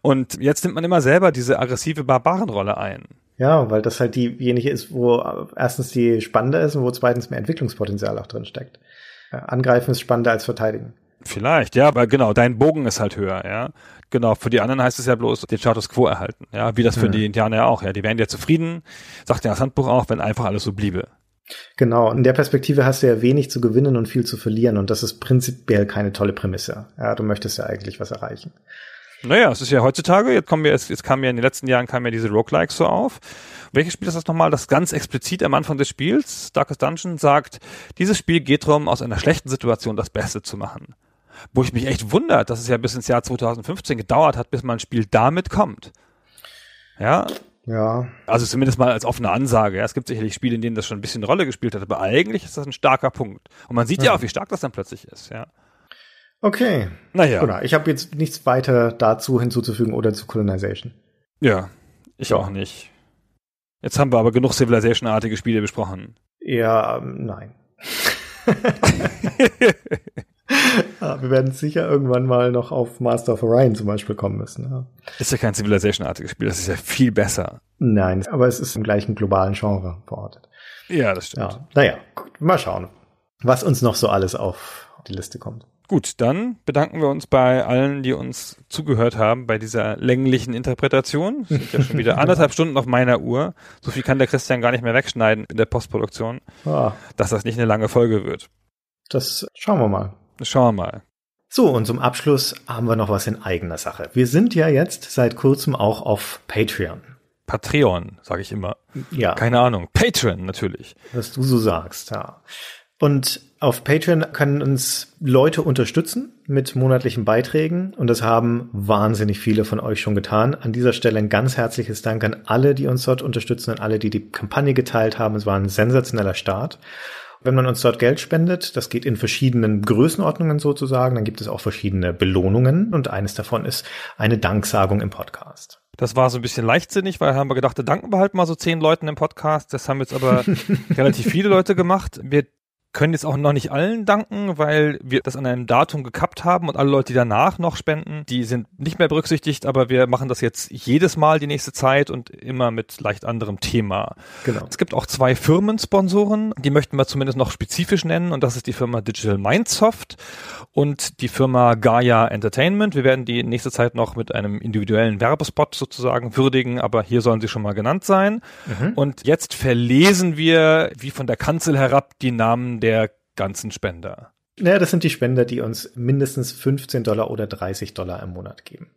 Und jetzt nimmt man immer selber diese aggressive Barbarenrolle ein. Ja, weil das halt diejenige ist, wo äh, erstens die spannender ist und wo zweitens mehr Entwicklungspotenzial auch drin steckt. Angreifen ist spannender als verteidigen. Vielleicht, ja, aber genau, dein Bogen ist halt höher, ja. Genau, für die anderen heißt es ja bloß den Status quo erhalten, ja, wie das für die Indianer ja auch, ja. Die wären ja zufrieden, sagt ja das Handbuch auch, wenn einfach alles so bliebe. Genau, in der Perspektive hast du ja wenig zu gewinnen und viel zu verlieren und das ist prinzipiell keine tolle Prämisse. Ja, du möchtest ja eigentlich was erreichen. Naja, es ist ja heutzutage, jetzt kommen wir, jetzt, jetzt kamen ja in den letzten Jahren kamen ja diese Roguelikes so auf. Welches Spiel ist das nochmal, das ganz explizit am Anfang des Spiels, Darkest Dungeon, sagt, dieses Spiel geht darum, aus einer schlechten Situation das Beste zu machen. Wo ich mich echt wundert, dass es ja bis ins Jahr 2015 gedauert hat, bis man ein Spiel damit kommt. Ja, Ja, also zumindest mal als offene Ansage. Ja. Es gibt sicherlich Spiele, in denen das schon ein bisschen eine Rolle gespielt hat, aber eigentlich ist das ein starker Punkt. Und man sieht ja, auch, wie stark das dann plötzlich ist. Ja. okay. Naja, Genau, ich habe jetzt nichts weiter dazu hinzuzufügen oder zu Colonization. ja, ich auch nicht. Jetzt haben wir aber genug Civilization-artige Spiele besprochen. Ja, ähm, nein. Ja, wir werden sicher irgendwann mal noch auf Master of Orion zum Beispiel kommen müssen. Ja. Ist ja kein Civilization-artiges Spiel, das ist ja viel besser. Nein, aber es ist im gleichen globalen Genre verortet. Ja, das stimmt. Ja, naja, gut, mal schauen, was uns noch so alles auf die Liste kommt. Gut, dann bedanken wir uns bei allen, die uns zugehört haben bei dieser länglichen Interpretation. Es sind ja schon wieder anderthalb Stunden auf meiner Uhr. So viel kann der Christian gar nicht mehr wegschneiden in der Postproduktion, Ah, dass das nicht eine lange Folge wird. das schauen wir mal. Schauen wir mal. So, und zum Abschluss haben wir noch was in eigener Sache. Wir sind ja jetzt seit kurzem auch auf Patreon. Patreon, sage ich immer. Ja, Keine Ahnung. Patreon natürlich. was du so sagst, ja. Und auf Patreon können uns Leute unterstützen mit monatlichen Beiträgen und das haben wahnsinnig viele von euch schon getan. An dieser Stelle ein ganz herzliches Dank an alle, die uns dort unterstützen und alle, die die Kampagne geteilt haben. Es war ein sensationeller Start. Wenn man uns dort Geld spendet, das geht in verschiedenen Größenordnungen sozusagen, dann gibt es auch verschiedene Belohnungen und eines davon ist eine Danksagung im Podcast. Das war so ein bisschen leichtsinnig, weil haben wir gedacht, da danken wir halt mal so zehn Leuten im Podcast. Das haben jetzt aber relativ viele Leute gemacht. Wir können jetzt auch noch nicht allen danken, weil wir das an einem Datum gekappt haben und alle Leute, die danach noch spenden, die sind nicht mehr berücksichtigt, aber wir machen das jetzt jedes Mal die nächste Zeit und immer mit leicht anderem Thema. Genau. Es gibt auch zwei Firmensponsoren, die möchten wir zumindest noch spezifisch nennen und das ist die Firma Digital Mindsoft und die Firma Gaia Entertainment. Wir werden die nächste Zeit noch mit einem individuellen Werbespot sozusagen würdigen, aber hier sollen sie schon mal genannt sein. Und jetzt verlesen wir wie von der Kanzel herab die Namen der ganzen Spender. Naja, das sind die Spender, die uns mindestens 15 Dollar oder 30 Dollar im Monat geben.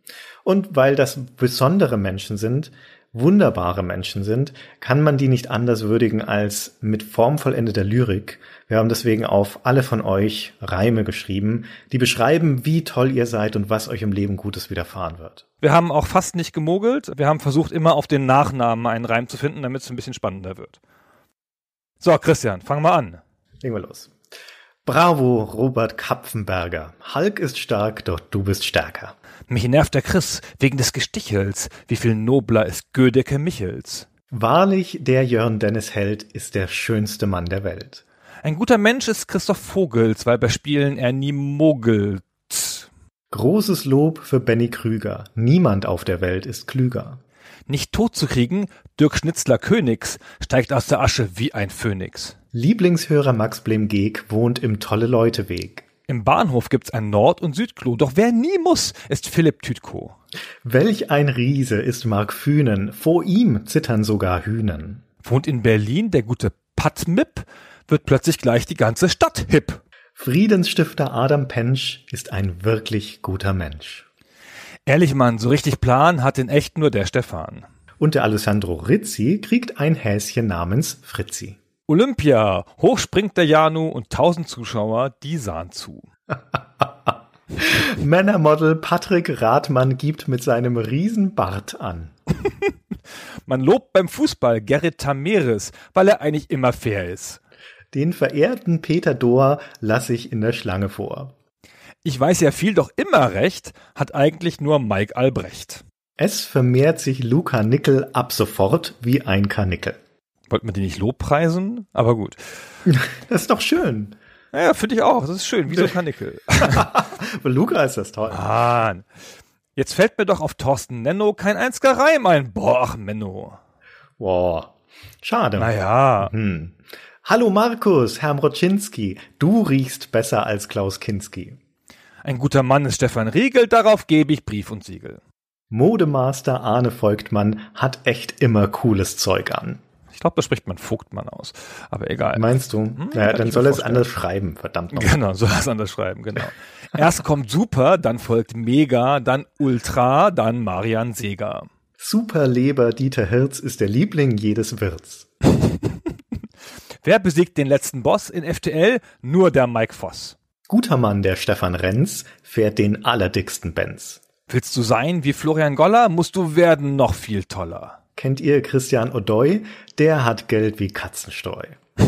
Und weil das besondere Menschen sind, wunderbare Menschen sind, kann man die nicht anders würdigen als mit formvollendeter Lyrik. Wir haben deswegen auf alle von euch Reime geschrieben, die beschreiben, wie toll ihr seid und was euch im Leben Gutes widerfahren wird. Wir haben auch fast nicht gemogelt. Wir haben versucht, immer auf den Nachnamen einen Reim zu finden, damit es ein bisschen spannender wird. So, Christian, fang mal an. Legen wir los. Bravo, Robert Kapfenberger. Hulk ist stark, doch du bist stärker. Mich nervt der Chris wegen des Gestichels. Wie viel nobler ist Gödecke Michels? Wahrlich, der Jörn Dennis Held ist der schönste Mann der Welt. Ein guter Mensch ist Christoph Vogels, weil bei Spielen er nie mogelt. Großes Lob für Benny Krüger. Niemand auf der Welt ist klüger. Nicht tot zu kriegen, Dirk Schnitzler Königs steigt aus der Asche wie ein Phönix. Lieblingshörer Max Blemgeg wohnt im Tolle-Leute-Weg. Im Bahnhof gibt's ein Nord- und Südklo, doch wer nie muss, ist Philipp Tütko. Welch ein Riese ist Mark Fühnen, vor ihm zittern sogar Hühnen. Wohnt in Berlin der gute Patmip, wird plötzlich gleich die ganze Stadt hip. Friedensstifter Adam Pensch ist ein wirklich guter Mensch. Ehrlich, Mann, so richtig Plan hat in echt nur der Stefan. Und der Alessandro Rizzi kriegt ein Häschen namens Fritzi. Olympia, hoch springt der Janu und tausend Zuschauer, die sahen zu. Männermodel Patrick Rathmann gibt mit seinem Riesenbart an. Man lobt beim Fußball Gerrit Tameres, weil er eigentlich immer fair ist. Den verehrten Peter Dohr lasse ich in der Schlange vor. Ich weiß ja viel, doch immer recht hat eigentlich nur Mike Albrecht. Es vermehrt sich Luca Nickel ab sofort wie ein Karnickel. Wollten wir die nicht lobpreisen? Aber gut. Das ist doch schön. Ja, finde ich auch. Das ist schön, wie so Karnickel. Luca ist das toll. Ah, jetzt fällt mir doch auf Thorsten Nenno kein einziger Reim ein. Boah, ach, Menno. Boah, schade. Naja, Hm. Hallo Markus, Herr Mroczynski, du riechst besser als Klaus Kinski. ein guter Mann ist Stefan Riegel, darauf gebe ich Brief und Siegel. Modemaster Arne Volkmann hat echt immer cooles Zeug an. Ich glaube, da spricht man Vogtmann aus. Aber egal. Meinst du? kann naja, dann soll er es anders schreiben, verdammt nochmal. Genau, so das anders schreiben, genau. Erst kommt Super, dann folgt Mega, dann Ultra, dann Marian Seger. Superleber Dieter Hirz ist der Liebling jedes Wirts. Wer besiegt den letzten Boss in FTL? Nur der Mike Voss. Guter Mann, der Stefan Renz, fährt den allerdicksten Benz. Willst du sein wie Florian Goller, musst du werden noch viel toller. Kennt ihr Christian O'Doy? Der hat Geld wie Katzenstreu.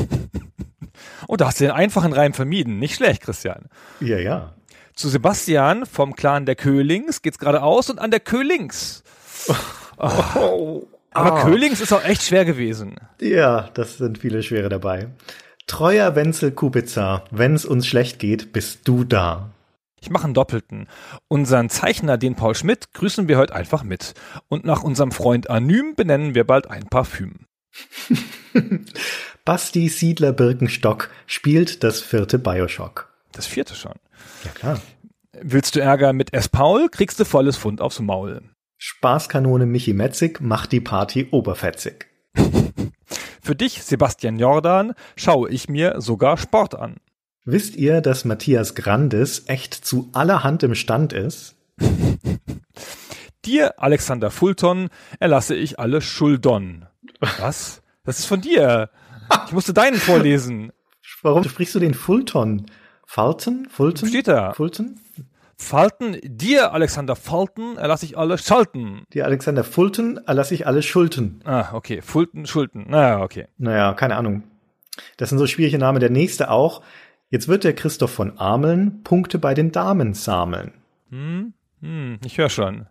Oh, da hast du den einfachen Reim vermieden. Nicht schlecht, Christian. Ja, ja. Zu Sebastian vom Clan der Köhlings geht's geradeaus und an der Köhlings. Oh. Aber Ah. Köhlings ist auch echt schwer gewesen. Ja, das sind viele Schwere dabei. Treuer Wenzel Kubica, wenn's uns schlecht geht, bist du da. Ich mache einen Doppelten. Unseren Zeichner, den Paul Schmidt, grüßen wir heute einfach mit. Und nach unserem Freund Anym benennen wir bald ein Parfüm. Basti Siedler Birkenstock spielt das vierte Bioshock. Das vierte schon. Ja klar. Willst du Ärger mit S. Paul, kriegst du volles Pfund aufs Maul. Spaßkanone Michi Metzig macht die Party oberfetzig. Für dich, Sebastian Jordan, schaue ich mir sogar Sport an. Wisst ihr, dass Matthias Grandes echt zu allerhand im Stand ist? Dir, Alexander Fulton, erlasse ich alle Schuldon. Was? Das ist von dir. Ich musste deinen vorlesen. Warum sprichst du den Fulton? Fulton? Fulton? Steht da. Fulton? Falten, dir, Alexander Falten, erlasse ich alle Schalten. Die Alexander Fulton erlasse ich alle Schulten. Ah, okay. Fulten, Schulten. Naja, okay. Naja, keine Ahnung. Das sind so schwierige Namen. Der nächste auch. Jetzt wird der Christoph von Ameln Punkte bei den Damen sammeln. Hm, ich höre schon.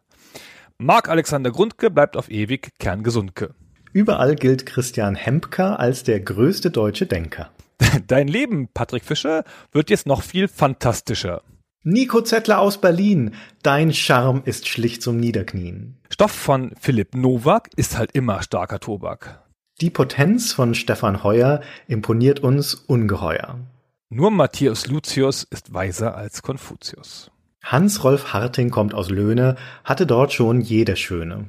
Marc Alexander Grundke bleibt auf ewig kerngesundke. Überall gilt Christian Hempker als der größte deutsche Denker. Dein Leben, Patrick Fischer, wird jetzt noch viel fantastischer. Nico Zettler aus Berlin, dein Charme ist schlicht zum Niederknien. Stoff von Philipp Nowak ist halt immer starker Tobak. Die Potenz von Stefan Heuer imponiert uns ungeheuer. Nur Matthias Lucius ist weiser als Konfuzius. Hans-Rolf Harting kommt aus Löhne, hatte dort schon jeder Schöne.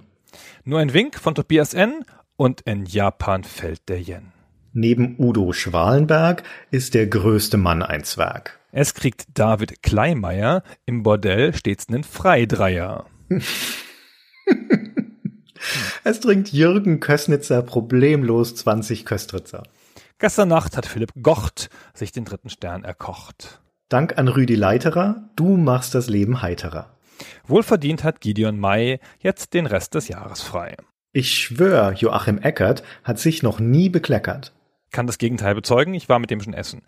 Nur ein Wink von Tobias N. und in Japan fällt der Yen. Neben Udo Schwalenberg ist der größte Mann ein Zwerg. Es kriegt David Kleimeier im Bordell stets nen Freidreier. Es trinkt Jürgen Köstnitzer problemlos 20 Köstritzer. Gestern Nacht hat Philipp Gocht sich den dritten Stern erkocht. Dank an Rüdi Leiterer, du machst das Leben heiterer. Wohlverdient hat Gideon May jetzt den Rest des Jahres frei. Ich schwör, Joachim Eckert hat sich noch nie bekleckert. Kann das Gegenteil bezeugen, ich war mit dem schon essen.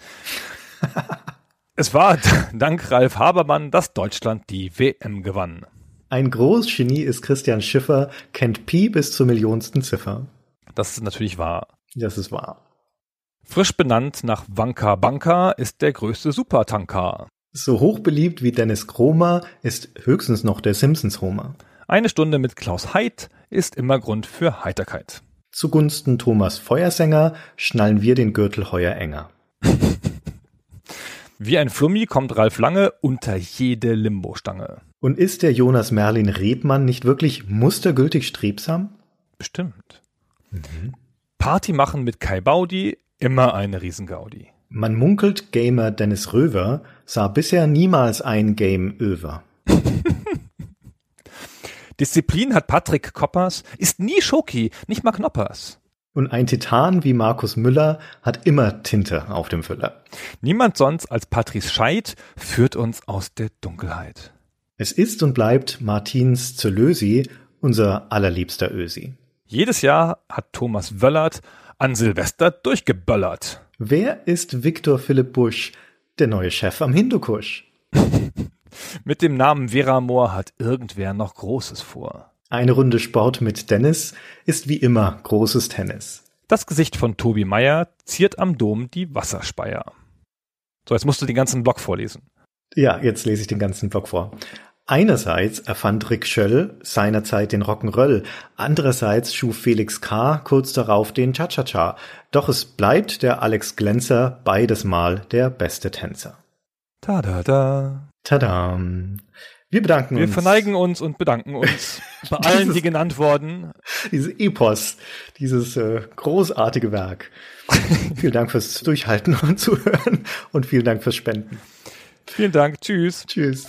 es war dank Ralf Habermann, dass Deutschland die WM gewann. Ein Großgenie ist Christian Schiffer, kennt Pi bis zur millionsten Ziffer. Das ist natürlich wahr. Das ist wahr. Frisch benannt nach Wanka Banka ist der größte Supertanker. So hochbeliebt wie Dennis Kromer ist höchstens noch der Simpsons-Homer. Eine Stunde mit Klaus Heid ist immer Grund für Heiterkeit. Zugunsten Thomas Feuersänger schnallen wir den Gürtel heuer enger. Wie ein Flummi kommt Ralf Lange unter jede Limbo-Stange. Und ist der Jonas Merlin Rebmann nicht wirklich mustergültig strebsam? Bestimmt. Party machen mit Kai Baudi, immer eine Riesengaudi. Man munkelt, Gamer Dennis Röver sah bisher niemals ein Game over. Disziplin hat Patrick Koppers, ist nie Schoki, nicht mal Knoppers. Und ein Titan wie Markus Müller hat immer Tinte auf dem Füller. Niemand sonst als Patrice Scheid führt uns aus der Dunkelheit. Es ist und bleibt Martins Zölösi, unser allerliebster Ösi. Jedes Jahr hat Thomas Wöllert an Silvester durchgeböllert. Wer ist Viktor Philipp Busch, der neue Chef am Hindukusch? Mit dem Namen Vera Moore hat irgendwer noch Großes vor. Eine Runde Sport mit Dennis ist wie immer großes Tennis. Das Gesicht von Tobi Meyer ziert am Dom die Wasserspeier. So, jetzt musst du den ganzen Block vorlesen. Ja, jetzt lese ich den ganzen Block vor. Einerseits erfand Rick Schöll seinerzeit den Rock'n'Roll, andererseits schuf Felix K. kurz darauf den Cha-Cha-Cha. Doch es bleibt der Alex Glänzer beides Mal der beste Tänzer. Tada. Tada. Wir bedanken Wir uns. verneigen uns und bedanken uns bei allen, die genannt wurden. Dieses Epos, dieses äh, großartige Werk. vielen Dank fürs Durchhalten und Zuhören und vielen Dank fürs Spenden. Vielen Dank. Tschüss. Tschüss.